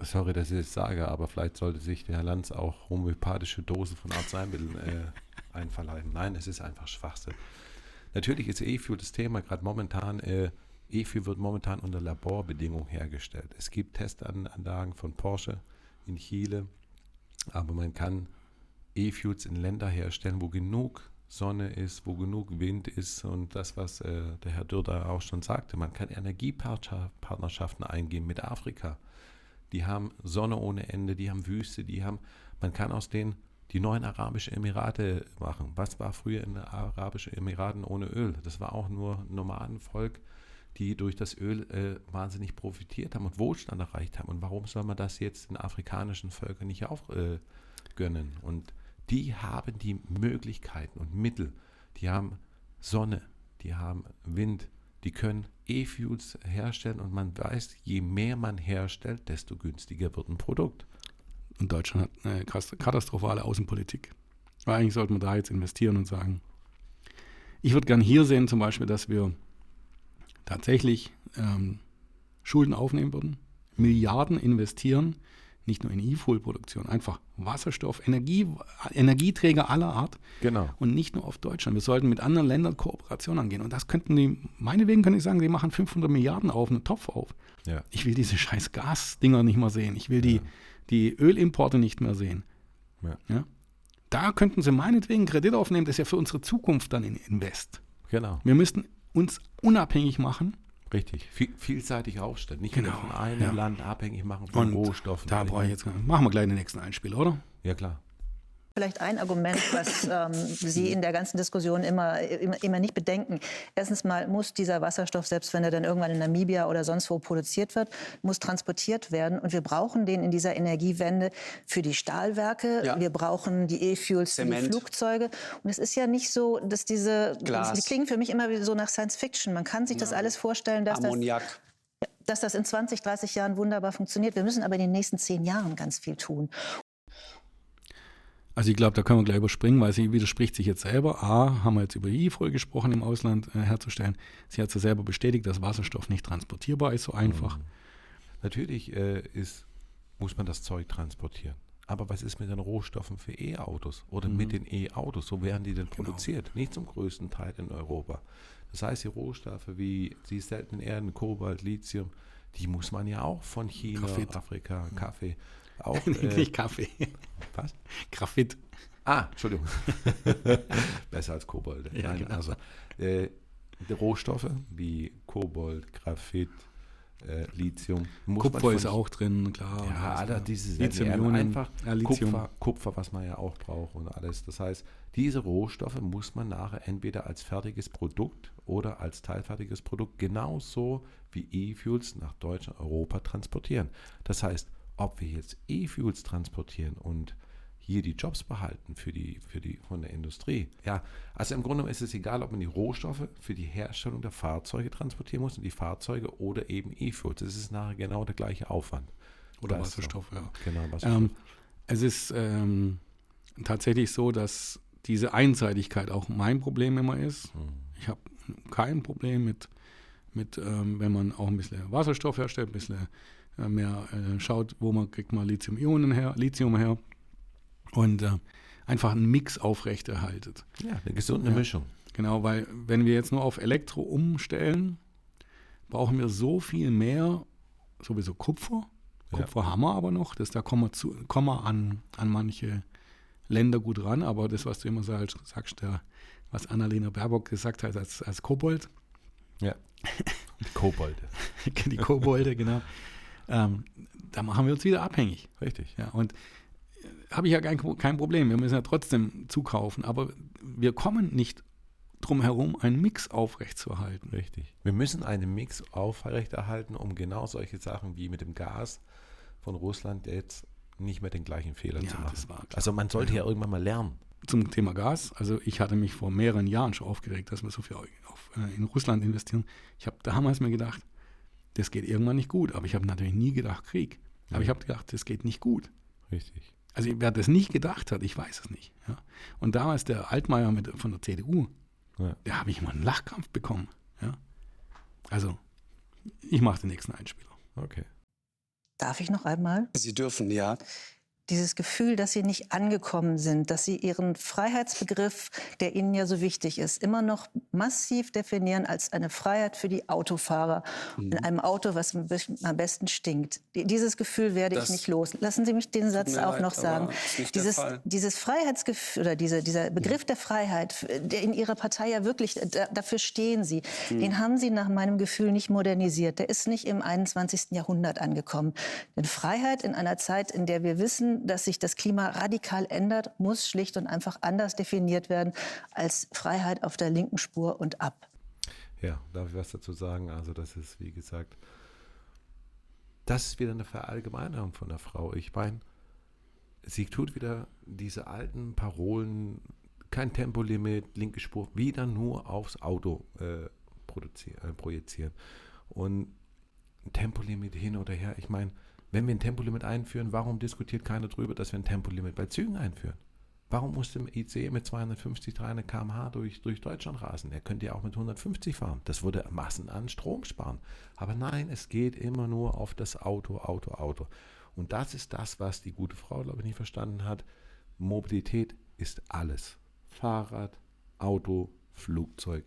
Sorry, dass ich das sage, aber vielleicht sollte sich der Herr Lanz auch homöopathische Dosen von Arzneimitteln äh, einverleiben. Nein, es ist einfach Schwachsinn. Natürlich ist E-Fuel das Thema gerade momentan. Äh, E-Fuel wird momentan unter Laborbedingungen hergestellt. Es gibt Testanlagen von Porsche in Chile, aber man kann E-Fuels in Länder herstellen, wo genug Sonne ist, wo genug Wind ist und das, was äh, der Herr Dürr auch schon sagte, man kann Energiepartnerschaften eingehen mit Afrika. Die haben Sonne ohne Ende, die haben Wüste, die haben, man kann aus denen die neuen Arabischen Emirate machen. Was war früher in den Arabischen Emiraten ohne Öl? Das war auch nur Nomadenvolk, die durch das Öl äh, wahnsinnig profitiert haben und Wohlstand erreicht haben. Und warum soll man das jetzt den afrikanischen Völkern nicht auch äh, gönnen? Und die haben die Möglichkeiten und Mittel. Die haben Sonne, die haben Wind, die können E-Fuels herstellen und man weiß, je mehr man herstellt, desto günstiger wird ein Produkt. Und Deutschland hat eine katastrophale Außenpolitik. Weil eigentlich sollte man da jetzt investieren und sagen, ich würde gern hier sehen zum Beispiel, dass wir tatsächlich ähm, Schulden aufnehmen würden, Milliarden investieren, nicht nur in E-Fuel-Produktion, einfach Wasserstoff, Energie, Energieträger aller Art Genau. und nicht nur auf Deutschland. Wir sollten mit anderen Ländern Kooperation angehen. Und das könnten die, meinetwegen kann ich sagen, die machen 500 Milliarden auf, einen Topf auf. Ja. Ich will diese scheiß Gasdinger nicht mehr sehen. Ich will die, die Ölimporte nicht mehr sehen. Ja. Da könnten sie meinetwegen Kredit aufnehmen. Das ist ja für unsere Zukunft dann in Invest. Genau. Wir müssten uns unabhängig machen. Richtig. Viel, vielseitig aufstellen. Nicht Genau, nur von einem ja. Land abhängig machen von Und Rohstoffen. Da brauche ich jetzt, machen wir gleich den nächsten Einspieler, oder? Ja, klar. Vielleicht ein Argument, was ähm, Sie in der ganzen Diskussion immer, immer, immer nicht bedenken. Erstens mal muss dieser Wasserstoff, selbst wenn er dann irgendwann in Namibia oder sonst wo produziert wird, muss transportiert werden. Und wir brauchen den in dieser Energiewende für die Stahlwerke. Ja. Wir brauchen die E-Fuels für die. Flugzeuge. Und es ist ja nicht so, dass diese, Glas. die klingen für mich immer so nach Science Fiction. Man kann sich das alles vorstellen, dass das Ammoniak. dass das in 20, 30 Jahren wunderbar funktioniert. Wir müssen aber in den nächsten zehn Jahren ganz viel tun. Also ich glaube, da können wir gleich überspringen, weil sie widerspricht sich jetzt selber. A, haben wir jetzt über E-Fuel gesprochen, im Ausland äh, herzustellen. Sie hat ja selber bestätigt, dass Wasserstoff nicht transportierbar ist, so einfach. Natürlich äh, ist, muss man das Zeug transportieren. Aber was ist mit den Rohstoffen für E-Autos oder mit den E-Autos? Wo werden die denn produziert? Nicht zum größten Teil in Europa. Das heißt, die Rohstoffe wie die seltenen Erden, Kobalt, Lithium, die muss man ja auch von China, Graphit. Afrika, Kaffee, auch. nicht Äh, Kaffee. was? Graphit. Ah, Entschuldigung. Besser als Kobold. Ja, Nein, genau. also äh, die Rohstoffe wie Kobold, Graphit, äh, Lithium. Kupfer ist auch drin, klar. Ja, Alter, diese Lithium, einfach ja, Lithium. Kupfer, Kupfer, was man ja auch braucht und alles. Das heißt, diese Rohstoffe muss man nachher entweder als fertiges Produkt oder als teilfertiges Produkt genauso wie E-Fuels nach Deutschland, Europa transportieren. Das heißt, ob wir jetzt E-Fuels transportieren und hier die Jobs behalten für die, für die, von der Industrie. Ja, also im Grunde ist es egal, ob man die Rohstoffe für die Herstellung der Fahrzeuge transportieren muss, und die Fahrzeuge oder eben E-Fuels. Das ist nachher genau der gleiche Aufwand. Oder du? Wasserstoff, ja. Genau, Wasserstoff. Ähm, es ist ähm, tatsächlich so, dass diese Einseitigkeit auch mein Problem immer ist. Ich habe kein Problem mit, mit ähm, wenn man auch ein bisschen Wasserstoff herstellt, ein bisschen mehr äh, schaut, wo man kriegt man Lithium-Ionen her, Lithium her und äh, einfach einen Mix aufrechterhaltet. ja, eine gesunde Ja. Mischung. Genau, weil wenn wir jetzt nur auf Elektro umstellen, brauchen wir so viel mehr, sowieso Kupfer. Ja. Kupfer haben wir aber noch, das, da kommen wir, zu, kommen wir an, an manche Länder gut ran, aber das, was du immer sagst, sagst der, was Annalena Baerbock gesagt hat als, als Kobold, Ja. Kobolde. die Kobolde, genau, ähm, da machen wir uns wieder abhängig. Richtig. Ja, und äh, habe ich ja kein, kein Problem. Wir müssen ja trotzdem zukaufen, aber wir kommen nicht drum herum, einen Mix aufrechtzuerhalten. Richtig. Wir müssen einen Mix aufrechterhalten, um genau solche Sachen wie mit dem Gas von Russland jetzt nicht mehr den gleichen Fehler Ja, zu machen. also man sollte Ja. ja irgendwann mal lernen. Zum Thema Gas, also ich hatte mich vor mehreren Jahren schon aufgeregt, dass wir so viel auf, äh, in Russland investieren. Ich habe damals mir gedacht, das geht irgendwann nicht gut, aber ich habe natürlich nie gedacht Krieg. Aber Ja. ich habe gedacht, das geht nicht gut. Richtig. Also wer das nicht gedacht hat, ich weiß es nicht. Ja. Und damals der Altmaier mit, von der CDU, Ja. da habe ich mal einen Lachkrampf bekommen. Ja. Also, ich mache den nächsten Einspieler. Okay. Darf ich noch einmal? Sie dürfen, ja. Dieses Gefühl, dass sie nicht angekommen sind, dass sie ihren Freiheitsbegriff, der ihnen ja so wichtig ist, immer noch massiv definieren als eine Freiheit für die Autofahrer Mhm. in einem Auto, was am be- am besten stinkt. Die- Dieses Gefühl werde Das ich nicht los. Lassen Sie mich den Satz auch leid, noch sagen. Dieses, dieses Freiheitsgefühl oder diese, dieser Begriff der Freiheit, der in Ihrer Partei ja wirklich, da, dafür stehen Sie, Mhm. den haben Sie nach meinem Gefühl nicht modernisiert. Der ist nicht im 21. Jahrhundert angekommen. Denn Freiheit in einer Zeit, in der wir wissen, dass sich das Klima radikal ändert, muss schlicht und einfach anders definiert werden als Freiheit auf der linken Spur und ab. Ja, darf ich was dazu sagen? Also das ist, wie gesagt, das ist wieder eine Verallgemeinerung von der Frau. Ich meine, sie tut wieder diese alten Parolen, kein Tempolimit, linke Spur, wieder nur aufs Auto äh, äh, projizieren. Und Tempolimit hin oder her, ich meine, wenn wir ein Tempolimit einführen, warum diskutiert keiner darüber, dass wir ein Tempolimit bei Zügen einführen? Warum muss der ICE mit 250, 300 km/h durch, durch Deutschland rasen? Er könnte ja auch mit 150 fahren. Das würde Massen an Strom sparen. Aber nein, es geht immer nur auf das Auto, Auto, Auto. Und das ist das, was die gute Frau, glaube ich, nicht verstanden hat. Mobilität ist alles. Fahrrad, Auto, Flugzeug,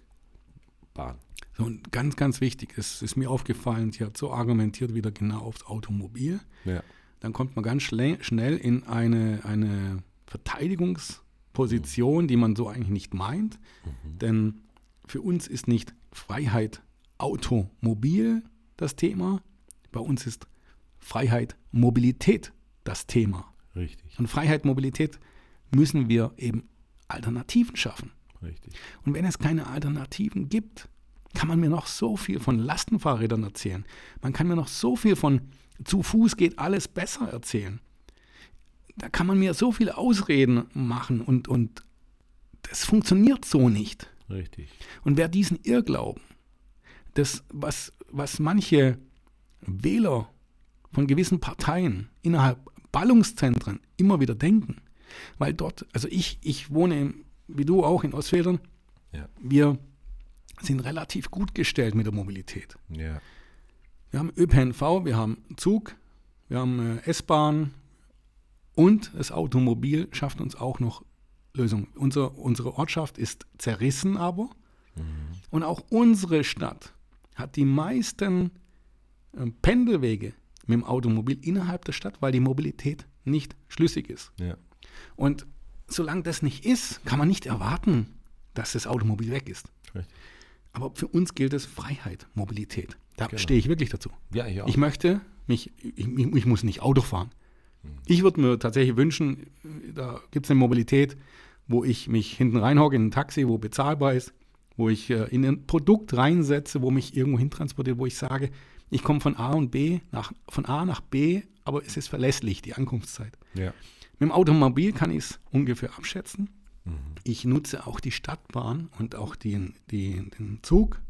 Bahn. So, und ganz, ganz wichtig, es ist mir aufgefallen, sie hat so argumentiert wieder genau aufs Automobil. Ja. Dann kommt man ganz schnell in eine, eine Verteidigungsposition, die man so eigentlich nicht meint. Denn für uns ist nicht Freiheit Automobil das Thema, bei uns ist Freiheit Mobilität das Thema. Richtig, Und Freiheit Mobilität müssen wir eben Alternativen schaffen. richtig. Und wenn es keine Alternativen gibt, kann man mir noch so viel von Lastenfahrrädern erzählen. Man kann mir noch so viel von zu Fuß geht alles besser erzählen. Da kann man mir so viele Ausreden machen und, und das funktioniert so nicht. Richtig. Und wer diesen Irrglauben, das, was, was manche Wähler von gewissen Parteien innerhalb Ballungszentren immer wieder denken, weil dort, also ich, ich wohne, wie du auch in Ostfildern, Ja. wir sind relativ gut gestellt mit der Mobilität. Ja. Wir haben ÖPNV, wir haben Zug, wir haben äh, S-Bahn und das Automobil schafft uns auch noch Lösungen. Unser, unsere Ortschaft ist zerrissen aber und auch unsere Stadt hat die meisten ähm, Pendelwege mit dem Automobil innerhalb der Stadt, weil die Mobilität nicht schlüssig ist. Ja. Und solange das nicht ist, kann man nicht erwarten, dass das Automobil weg ist. Richtig. Aber für uns gilt es Freiheit, Mobilität. Da Genau. stehe ich wirklich dazu. Ja, ich auch. Ich möchte mich, ich, ich, muss nicht Auto fahren. Ich würde mir tatsächlich wünschen, da gibt es eine Mobilität, wo ich mich hinten reinhocke in ein Taxi, wo bezahlbar ist, wo ich äh, in ein Produkt reinsetze, wo mich irgendwo hin transportiert, wo ich sage, ich komme von A und B nach, von A nach B, aber es ist verlässlich, die Ankunftszeit. ja. Mit dem Automobil kann ich es ungefähr abschätzen. Ich nutze auch die Stadtbahn und auch den, die, den Zug.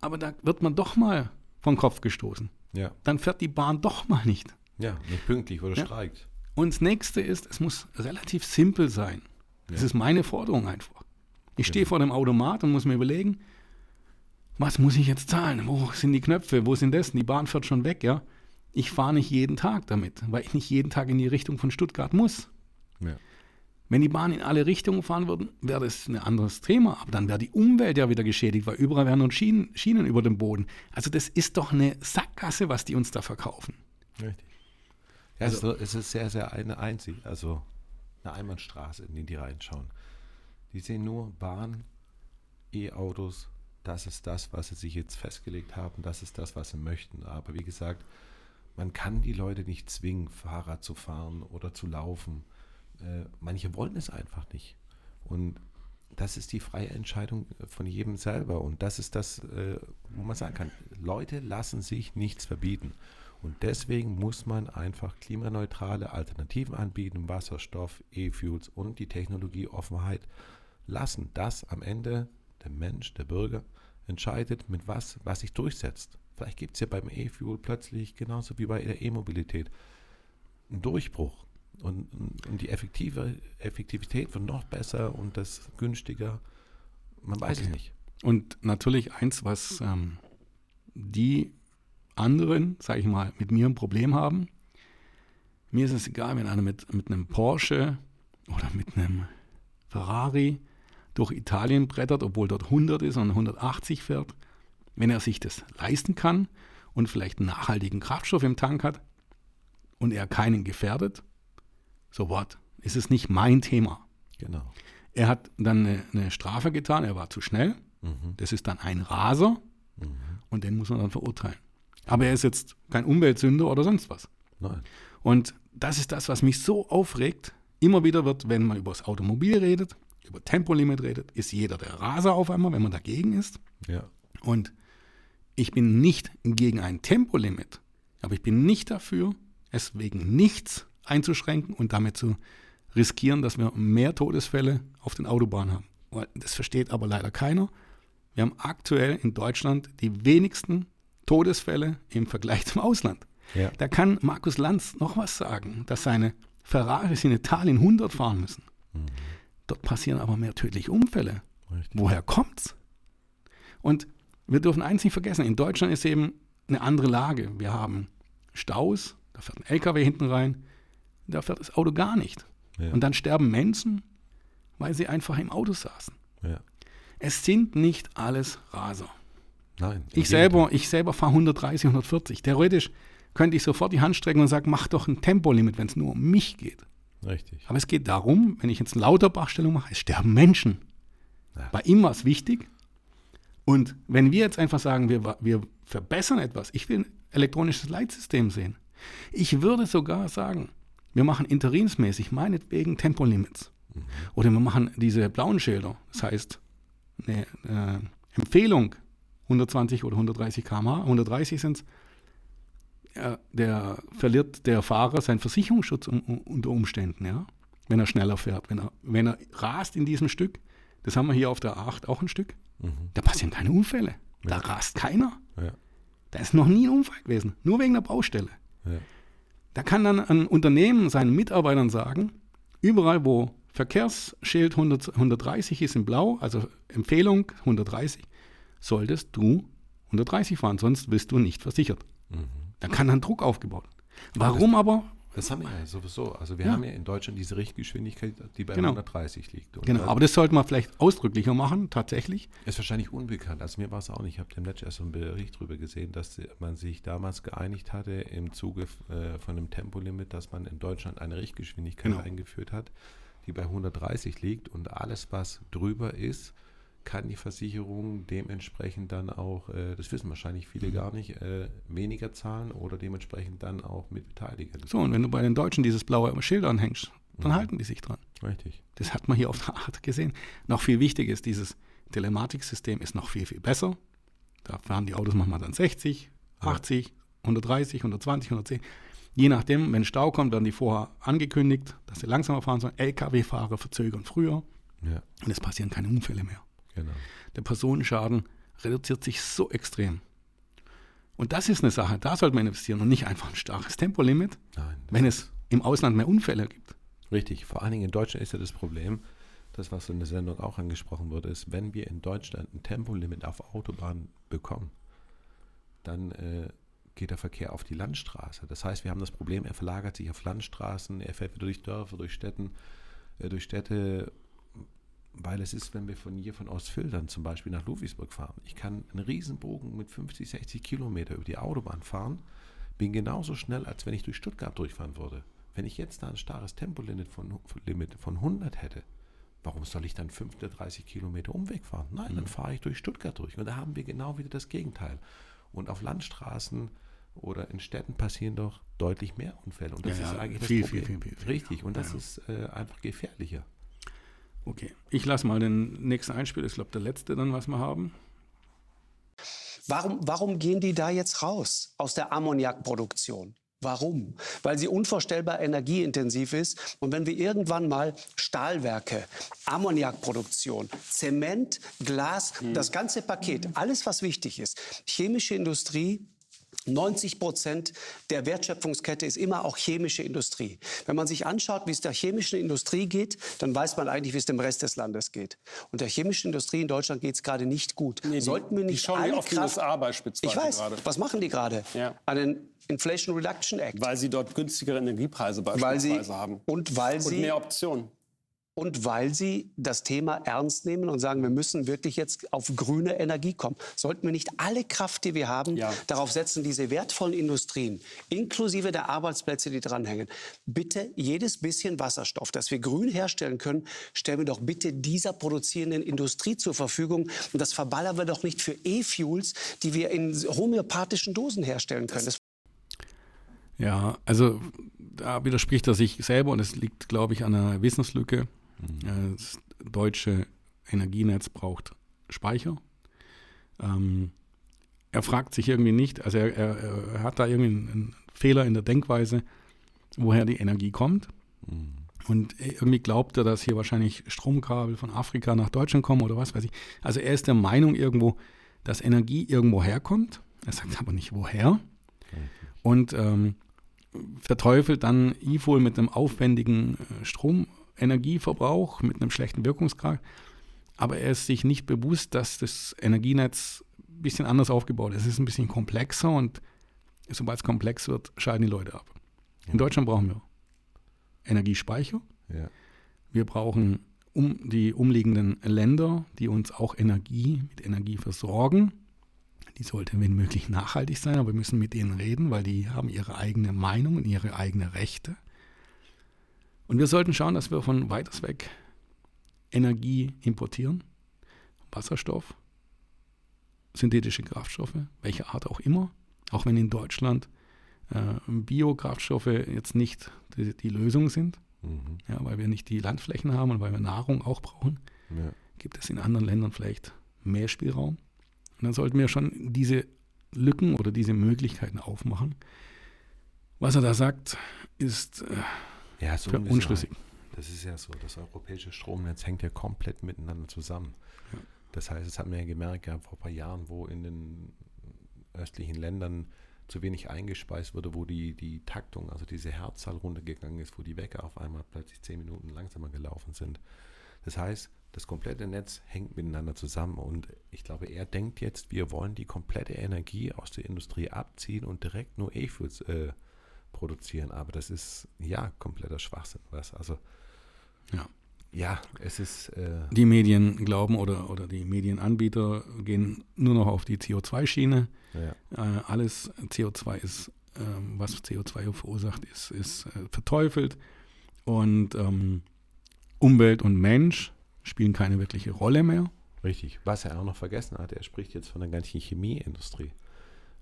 Aber da wird man doch mal vom Kopf gestoßen. Ja. Dann fährt die Bahn doch mal nicht. Ja, nicht pünktlich oder Ja. streikt. Und das nächste ist, es muss relativ simpel sein. Das ist meine Forderung einfach. Ich stehe vor dem Automat und muss mir überlegen, was muss ich jetzt zahlen? Wo sind die Knöpfe? Wo sind das? Die Bahn fährt schon weg, ja. Ich fahre nicht jeden Tag damit, weil ich nicht jeden Tag in die Richtung von Stuttgart muss. Ja. Wenn die Bahn in alle Richtungen fahren würden, wäre das ein anderes Thema. Aber dann wäre die Umwelt ja wieder geschädigt, weil überall wären nun Schienen, Schienen über dem Boden. Also das ist doch eine Sackgasse, was die uns da verkaufen. Richtig. Ja, es, ist, es ist sehr, sehr eine einzig, also eine Einbahnstraße, in die die reinschauen. Die sehen nur Bahn, E-Autos, das ist das, was sie sich jetzt festgelegt haben, das ist das, was sie möchten. Aber wie gesagt, man kann die Leute nicht zwingen, Fahrrad zu fahren oder zu laufen. Äh, manche wollen es einfach nicht. Und das ist die freie Entscheidung von jedem selber. Und das ist das, äh, wo man sagen kann, Leute lassen sich nichts verbieten. Und deswegen muss man einfach klimaneutrale Alternativen anbieten, Wasserstoff, E-Fuels und die Technologieoffenheit lassen, dass am Ende der Mensch, der Bürger entscheidet, mit was, was sich durchsetzt. Vielleicht gibt es ja beim E-Fuel plötzlich, genauso wie bei der E-Mobilität, einen Durchbruch. Und, und die effektive Effektivität wird noch besser und das günstiger. Man weiß es Okay. nicht. Und natürlich eins, was ähm, die anderen, sage ich mal, mit mir ein Problem haben. Mir ist es egal, wenn einer mit, mit einem Porsche oder mit einem Ferrari durch Italien brettert, obwohl dort 100 ist und 180 fährt. Wenn er sich das leisten kann und vielleicht einen nachhaltigen Kraftstoff im Tank hat und er keinen gefährdet, so what, ist es nicht mein Thema. Genau. Er hat dann eine, eine Strafe getan, er war zu schnell. Das ist dann ein Raser und den muss man dann verurteilen. Aber er ist jetzt kein Umweltsünder oder sonst was. Nein. Und das ist das, was mich so aufregt. Immer wieder wird, wenn man über das Automobil redet, über Tempolimit redet, ist jeder der Raser auf einmal, wenn man dagegen ist. Ja. Und ich bin nicht gegen ein Tempolimit, aber ich bin nicht dafür, es wegen nichts einzuschränken und damit zu riskieren, dass wir mehr Todesfälle auf den Autobahnen haben. Weil Das versteht aber leider keiner. Wir haben aktuell in Deutschland die wenigsten Todesfälle im Vergleich zum Ausland. Ja. Da kann Markus Lanz noch was sagen, dass seine Ferraris in Italien 100 fahren müssen. Dort passieren aber mehr tödliche Unfälle. Richtig. Woher kommt's? Und wir dürfen eins nicht vergessen, in Deutschland ist eben eine andere Lage. Wir haben Staus, da fährt ein LKW hinten rein, da fährt das Auto gar nicht. Ja. Und dann sterben Menschen, weil sie einfach im Auto saßen. Ja. Es sind nicht alles Raser. Nein. Ich selber, ich selber fahre 130, 140. Theoretisch könnte ich sofort die Hand strecken und sagen, mach doch ein Tempolimit, wenn es nur um mich geht. Richtig. Aber es geht darum, wenn ich jetzt Lauterbachstellung mache, es sterben Menschen. Ja. Bei ihm war es wichtig. Und wenn wir jetzt einfach sagen, wir, wir verbessern etwas, ich will ein elektronisches Leitsystem sehen. Ich würde sogar sagen, wir machen interimsmäßig meinetwegen Tempolimits. Oder wir machen diese blauen Schilder. Das heißt, eine äh, Empfehlung 120 oder 130 km/h, 130 sind es, äh, der verliert der Fahrer seinen Versicherungsschutz um, um, unter Umständen, ja, wenn er schneller fährt. Wenn er, wenn er rast in diesem Stück, das haben wir hier auf der 8 auch ein Stück, da passieren keine Unfälle. Da rast keiner. Ja. Da ist noch nie ein Unfall gewesen, nur wegen der Baustelle. Ja. Da kann dann ein Unternehmen seinen Mitarbeitern sagen, überall wo Verkehrsschild 100, 130 ist in blau, also Empfehlung 130, solltest du 130 fahren, sonst bist du nicht versichert. Da kann dann Druck aufgebaut. werden. Warum aber? Das haben wir ja sowieso. Also wir Ja. haben ja in Deutschland diese Richtgeschwindigkeit, die bei Genau. 130 liegt. Und Genau, aber das sollte man vielleicht ausdrücklicher machen, tatsächlich. ist wahrscheinlich unbekannt. Also mir war es auch nicht. Ich habe dem letzten erst so einen Bericht darüber gesehen, dass man sich damals geeinigt hatte im Zuge äh, von einem Tempolimit, dass man in Deutschland eine Richtgeschwindigkeit Genau. eingeführt hat, die bei 130 liegt und alles, was drüber ist, kann die Versicherung dementsprechend dann auch, äh, das wissen wahrscheinlich viele gar nicht, äh, weniger zahlen oder dementsprechend dann auch mit beteiligen. So, und wenn du bei den Deutschen dieses blaue Schild anhängst, dann halten die sich dran. Richtig. Das hat man hier auf der Art gesehen. Noch viel wichtiger ist, dieses Telematiksystem ist noch viel, viel besser. Da fahren die Autos manchmal dann 60, 80, 130, 120, 110. Je nachdem, wenn Stau kommt, werden die vorher angekündigt, dass sie langsamer fahren sollen. Lkw-Fahrer verzögern früher Ja, und es passieren keine Unfälle mehr. Genau. Der Personenschaden reduziert sich so extrem. Und das ist eine Sache, da sollte man investieren und nicht einfach ein starres Tempolimit, Nein, wenn es im Ausland mehr Unfälle gibt. Richtig, vor allen Dingen in Deutschland ist ja das Problem, das, was in der Sendung auch angesprochen wurde, ist, wenn wir in Deutschland ein Tempolimit auf Autobahnen bekommen, dann äh, geht der Verkehr auf die Landstraße. Das heißt, wir haben das Problem, er verlagert sich auf Landstraßen, er fährt wieder durch Dörfer, durch Städten, äh, durch Städte, weil es ist, wenn wir von hier von Ostfildern zum Beispiel nach Ludwigsburg fahren, ich kann einen Riesenbogen mit 50, 60 Kilometer über die Autobahn fahren, bin genauso schnell, als wenn ich durch Stuttgart durchfahren würde. Wenn ich jetzt da ein starres Tempolimit von, Limit von 100 hätte, warum soll ich dann 35 Kilometer Umweg fahren? Nein, dann fahre ich durch Stuttgart durch. Und da haben wir genau wieder das Gegenteil. Und auf Landstraßen oder in Städten passieren doch deutlich mehr Unfälle. Und das Ja, ist eigentlich viel, das Problem. viel, viel, viel. Richtig. Und das Ja. ist äh, einfach gefährlicher. Okay, ich lasse mal den nächsten Einspieler, ich glaube der letzte dann, was wir haben. Warum, warum gehen die da jetzt raus aus der Ammoniakproduktion? Warum? Weil sie unvorstellbar energieintensiv ist. Und wenn wir irgendwann mal Stahlwerke, Ammoniakproduktion, Zement, Glas, das ganze Paket, alles was wichtig ist, chemische Industrie, 90 Prozent der Wertschöpfungskette ist immer auch chemische Industrie. Wenn man sich anschaut, wie es der chemischen Industrie geht, dann weiß man eigentlich, wie es dem Rest des Landes geht. Und der chemischen Industrie in Deutschland geht es gerade nicht gut. Nee, die- Sollten wir die nicht schauen alle auf die Kraft- USA beispielsweise Ich weiß. gerade. Was machen die gerade? Ja. Einen Inflation Reduction Act. Weil sie dort günstigere Energiepreise weil beispielsweise sie haben. und weil Und sie mehr Optionen. Und weil sie das Thema ernst nehmen und sagen, wir müssen wirklich jetzt auf grüne Energie kommen. Sollten wir nicht alle Kraft, die wir haben, Ja. darauf setzen, diese wertvollen Industrien, inklusive der Arbeitsplätze, die dranhängen, bitte jedes bisschen Wasserstoff, das wir grün herstellen können, stellen wir doch bitte dieser produzierenden Industrie zur Verfügung. Und das verballern wir doch nicht für E-Fuels, die wir in homöopathischen Dosen herstellen können. Das Ja, also da widerspricht er sich selber und es liegt, glaube ich, an einer Wissenslücke. Äh, Das deutsche Energienetz braucht Speicher. Ähm, er fragt sich irgendwie nicht, also er, er, er hat da irgendwie einen, Fehler in der Denkweise, woher die Energie kommt. Und irgendwie glaubt er, dass hier wahrscheinlich Stromkabel von Afrika nach Deutschland kommen oder was weiß ich. Also er ist der Meinung irgendwo, dass Energie irgendwo herkommt. Er sagt aber nicht woher. Und ähm, verteufelt dann E-Fuel mit einem aufwendigen äh, Stromenergieverbrauch, mit einem schlechten Wirkungsgrad. Aber er ist sich nicht bewusst, dass das Energienetz ein bisschen anders aufgebaut ist. Es ist ein bisschen komplexer und sobald es komplex wird, scheiden die Leute ab. In Deutschland brauchen wir Energiespeicher. Ja. Wir brauchen um die umliegenden Länder, die uns auch Energie mit Energie versorgen. Die sollte, wenn möglich, nachhaltig sein, aber wir müssen mit denen reden, weil die haben ihre eigene Meinung und ihre eigenen Rechte. Und wir sollten schauen, dass wir von weiters weg Energie importieren, Wasserstoff, synthetische Kraftstoffe, welche Art auch immer, auch wenn in Deutschland äh, Biokraftstoffe jetzt nicht die, die Lösung sind, Mhm. ja, weil wir nicht die Landflächen haben und weil wir Nahrung auch brauchen, Ja. gibt es in anderen Ländern vielleicht mehr Spielraum. Und dann sollten wir schon diese Lücken oder diese Möglichkeiten aufmachen. Was er da sagt, ist äh, Ja, so für unschlüssig. Das ist ja so. Das europäische Stromnetz hängt ja komplett miteinander zusammen. Das heißt, das haben wir ja gemerkt, ja, vor ein paar Jahren, wo in den östlichen Ländern zu wenig eingespeist wurde, wo die, die Taktung, also diese Herzzahl runtergegangen ist, wo die Wecker auf einmal plötzlich zehn Minuten langsamer gelaufen sind. Das heißt, das komplette Netz hängt miteinander zusammen und ich glaube, er denkt jetzt, wir wollen die komplette Energie aus der Industrie abziehen und direkt nur E-Fuels äh, produzieren. Aber das ist ja kompletter Schwachsinn. Was? Also Ja. ja, es ist äh, Die Medien glauben oder, oder die Medienanbieter gehen nur noch auf die CO2-Schiene. ja, Äh, alles CO2 ist, ähm, was CO2 verursacht, ist, ist äh, verteufelt. Und ähm, Umwelt und Mensch spielen keine wirkliche Rolle mehr. richtig. Was er auch noch vergessen hat, er spricht jetzt von der ganzen Chemieindustrie.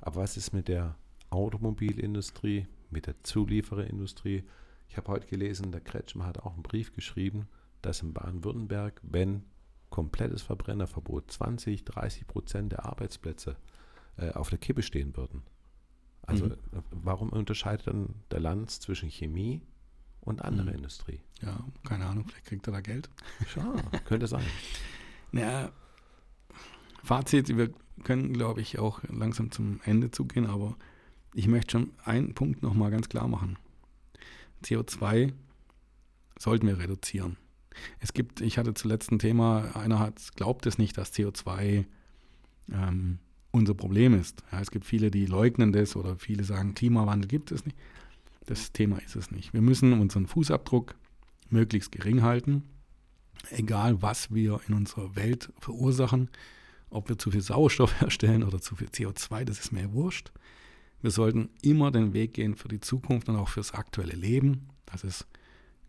Aber was ist mit der Automobilindustrie, mit der Zuliefererindustrie? Ich habe heute gelesen, der Kretschmer hat auch einen Brief geschrieben, dass in Baden-Württemberg, wenn komplettes Verbrennerverbot 20, 30 Prozent der Arbeitsplätze äh, auf der Kippe stehen würden. Also äh, warum unterscheidet dann der Lanz zwischen Chemie und anderer Industrie? Ja, keine Ahnung, vielleicht kriegt er da Geld. Schau, könnte sein. Ja, Fazit, wir können, glaube ich, auch langsam zum Ende zugehen, aber ich möchte schon einen Punkt nochmal ganz klar machen. CO2 sollten wir reduzieren. Es gibt, ich hatte zuletzt ein Thema, einer hat, glaubt es nicht, dass CO2 ähm, unser Problem ist. Ja, es gibt viele, die leugnen das oder viele sagen, Klimawandel gibt es nicht. Das Thema ist es nicht. Wir müssen unseren Fußabdruck möglichst gering halten, egal was wir in unserer Welt verursachen, ob wir zu viel Sauerstoff herstellen oder zu viel CO2, das ist mir wurscht. Wir sollten immer den Weg gehen für die Zukunft und auch fürs aktuelle Leben, dass es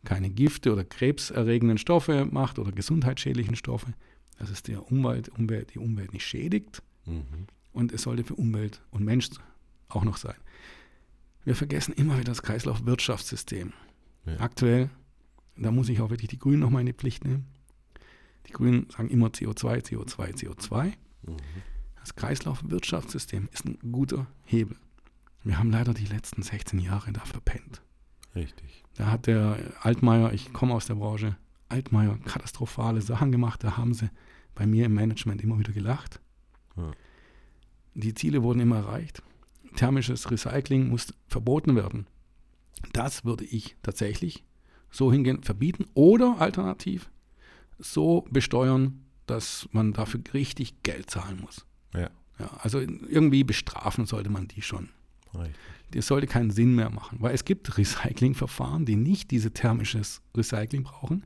keine Gifte oder krebserregenden Stoffe macht oder gesundheitsschädlichen Stoffe, dass es der Umwelt, Umwelt, die Umwelt nicht schädigt Mhm. und es sollte für Umwelt und Mensch auch noch sein. Wir vergessen immer wieder das Kreislaufwirtschaftssystem. Ja. Aktuell, da muss ich auch wirklich die Grünen nochmal in die Pflicht nehmen. Die Grünen sagen immer CO2, CO2, CO2. Mhm. Das Kreislaufwirtschaftssystem ist ein guter Hebel. Wir haben leider die letzten 16 Jahre da verpennt. Richtig. Da hat der Altmaier, ich komme aus der Branche, Altmaier katastrophale Sachen gemacht. Da haben sie bei mir im Management immer wieder gelacht. Ja. Die Ziele wurden immer erreicht. Thermisches Recycling muss verboten werden. Das würde ich tatsächlich so hingehen, verbieten oder alternativ so besteuern, dass man dafür richtig Geld zahlen muss. Ja, Ja, also irgendwie bestrafen sollte man die schon. Richtig. Das sollte keinen Sinn mehr machen, weil es gibt Recyclingverfahren, die nicht diese thermisches Recycling brauchen,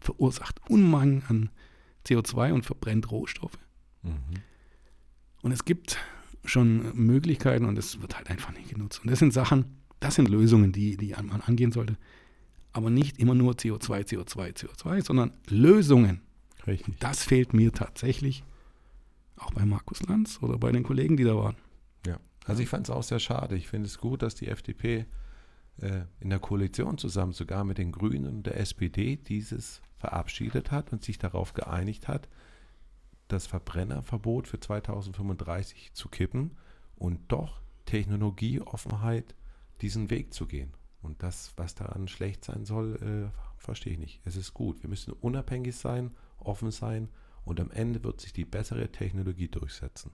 verursacht Unmengen an CO2 und verbrennt Rohstoffe. Mhm. Und es gibt schon Möglichkeiten und es wird halt einfach nicht genutzt. Und das sind Sachen, das sind Lösungen, die, die man angehen sollte. Aber nicht immer nur CO2, CO2, CO2, sondern Lösungen. Richtig. Das fehlt mir tatsächlich auch bei Markus Lanz oder bei den Kollegen, die da waren. Also ich fand es auch sehr schade. Ich finde es gut, dass die FDP äh, in der Koalition zusammen sogar mit den Grünen und der SPD dieses verabschiedet hat und sich darauf geeinigt hat, das Verbrennerverbot für 2035 zu kippen und doch Technologieoffenheit diesen Weg zu gehen. Und das, was daran schlecht sein soll, äh, verstehe ich nicht. Es ist gut. Wir müssen unabhängig sein, offen sein und am Ende wird sich die bessere Technologie durchsetzen.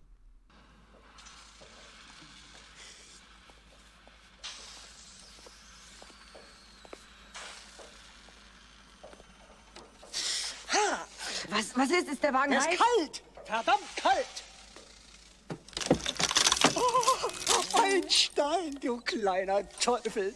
Was, was ist? Ist der Wagen Der ist heiß? kalt! Verdammt kalt! Oh, ein Stein, du kleiner Teufel!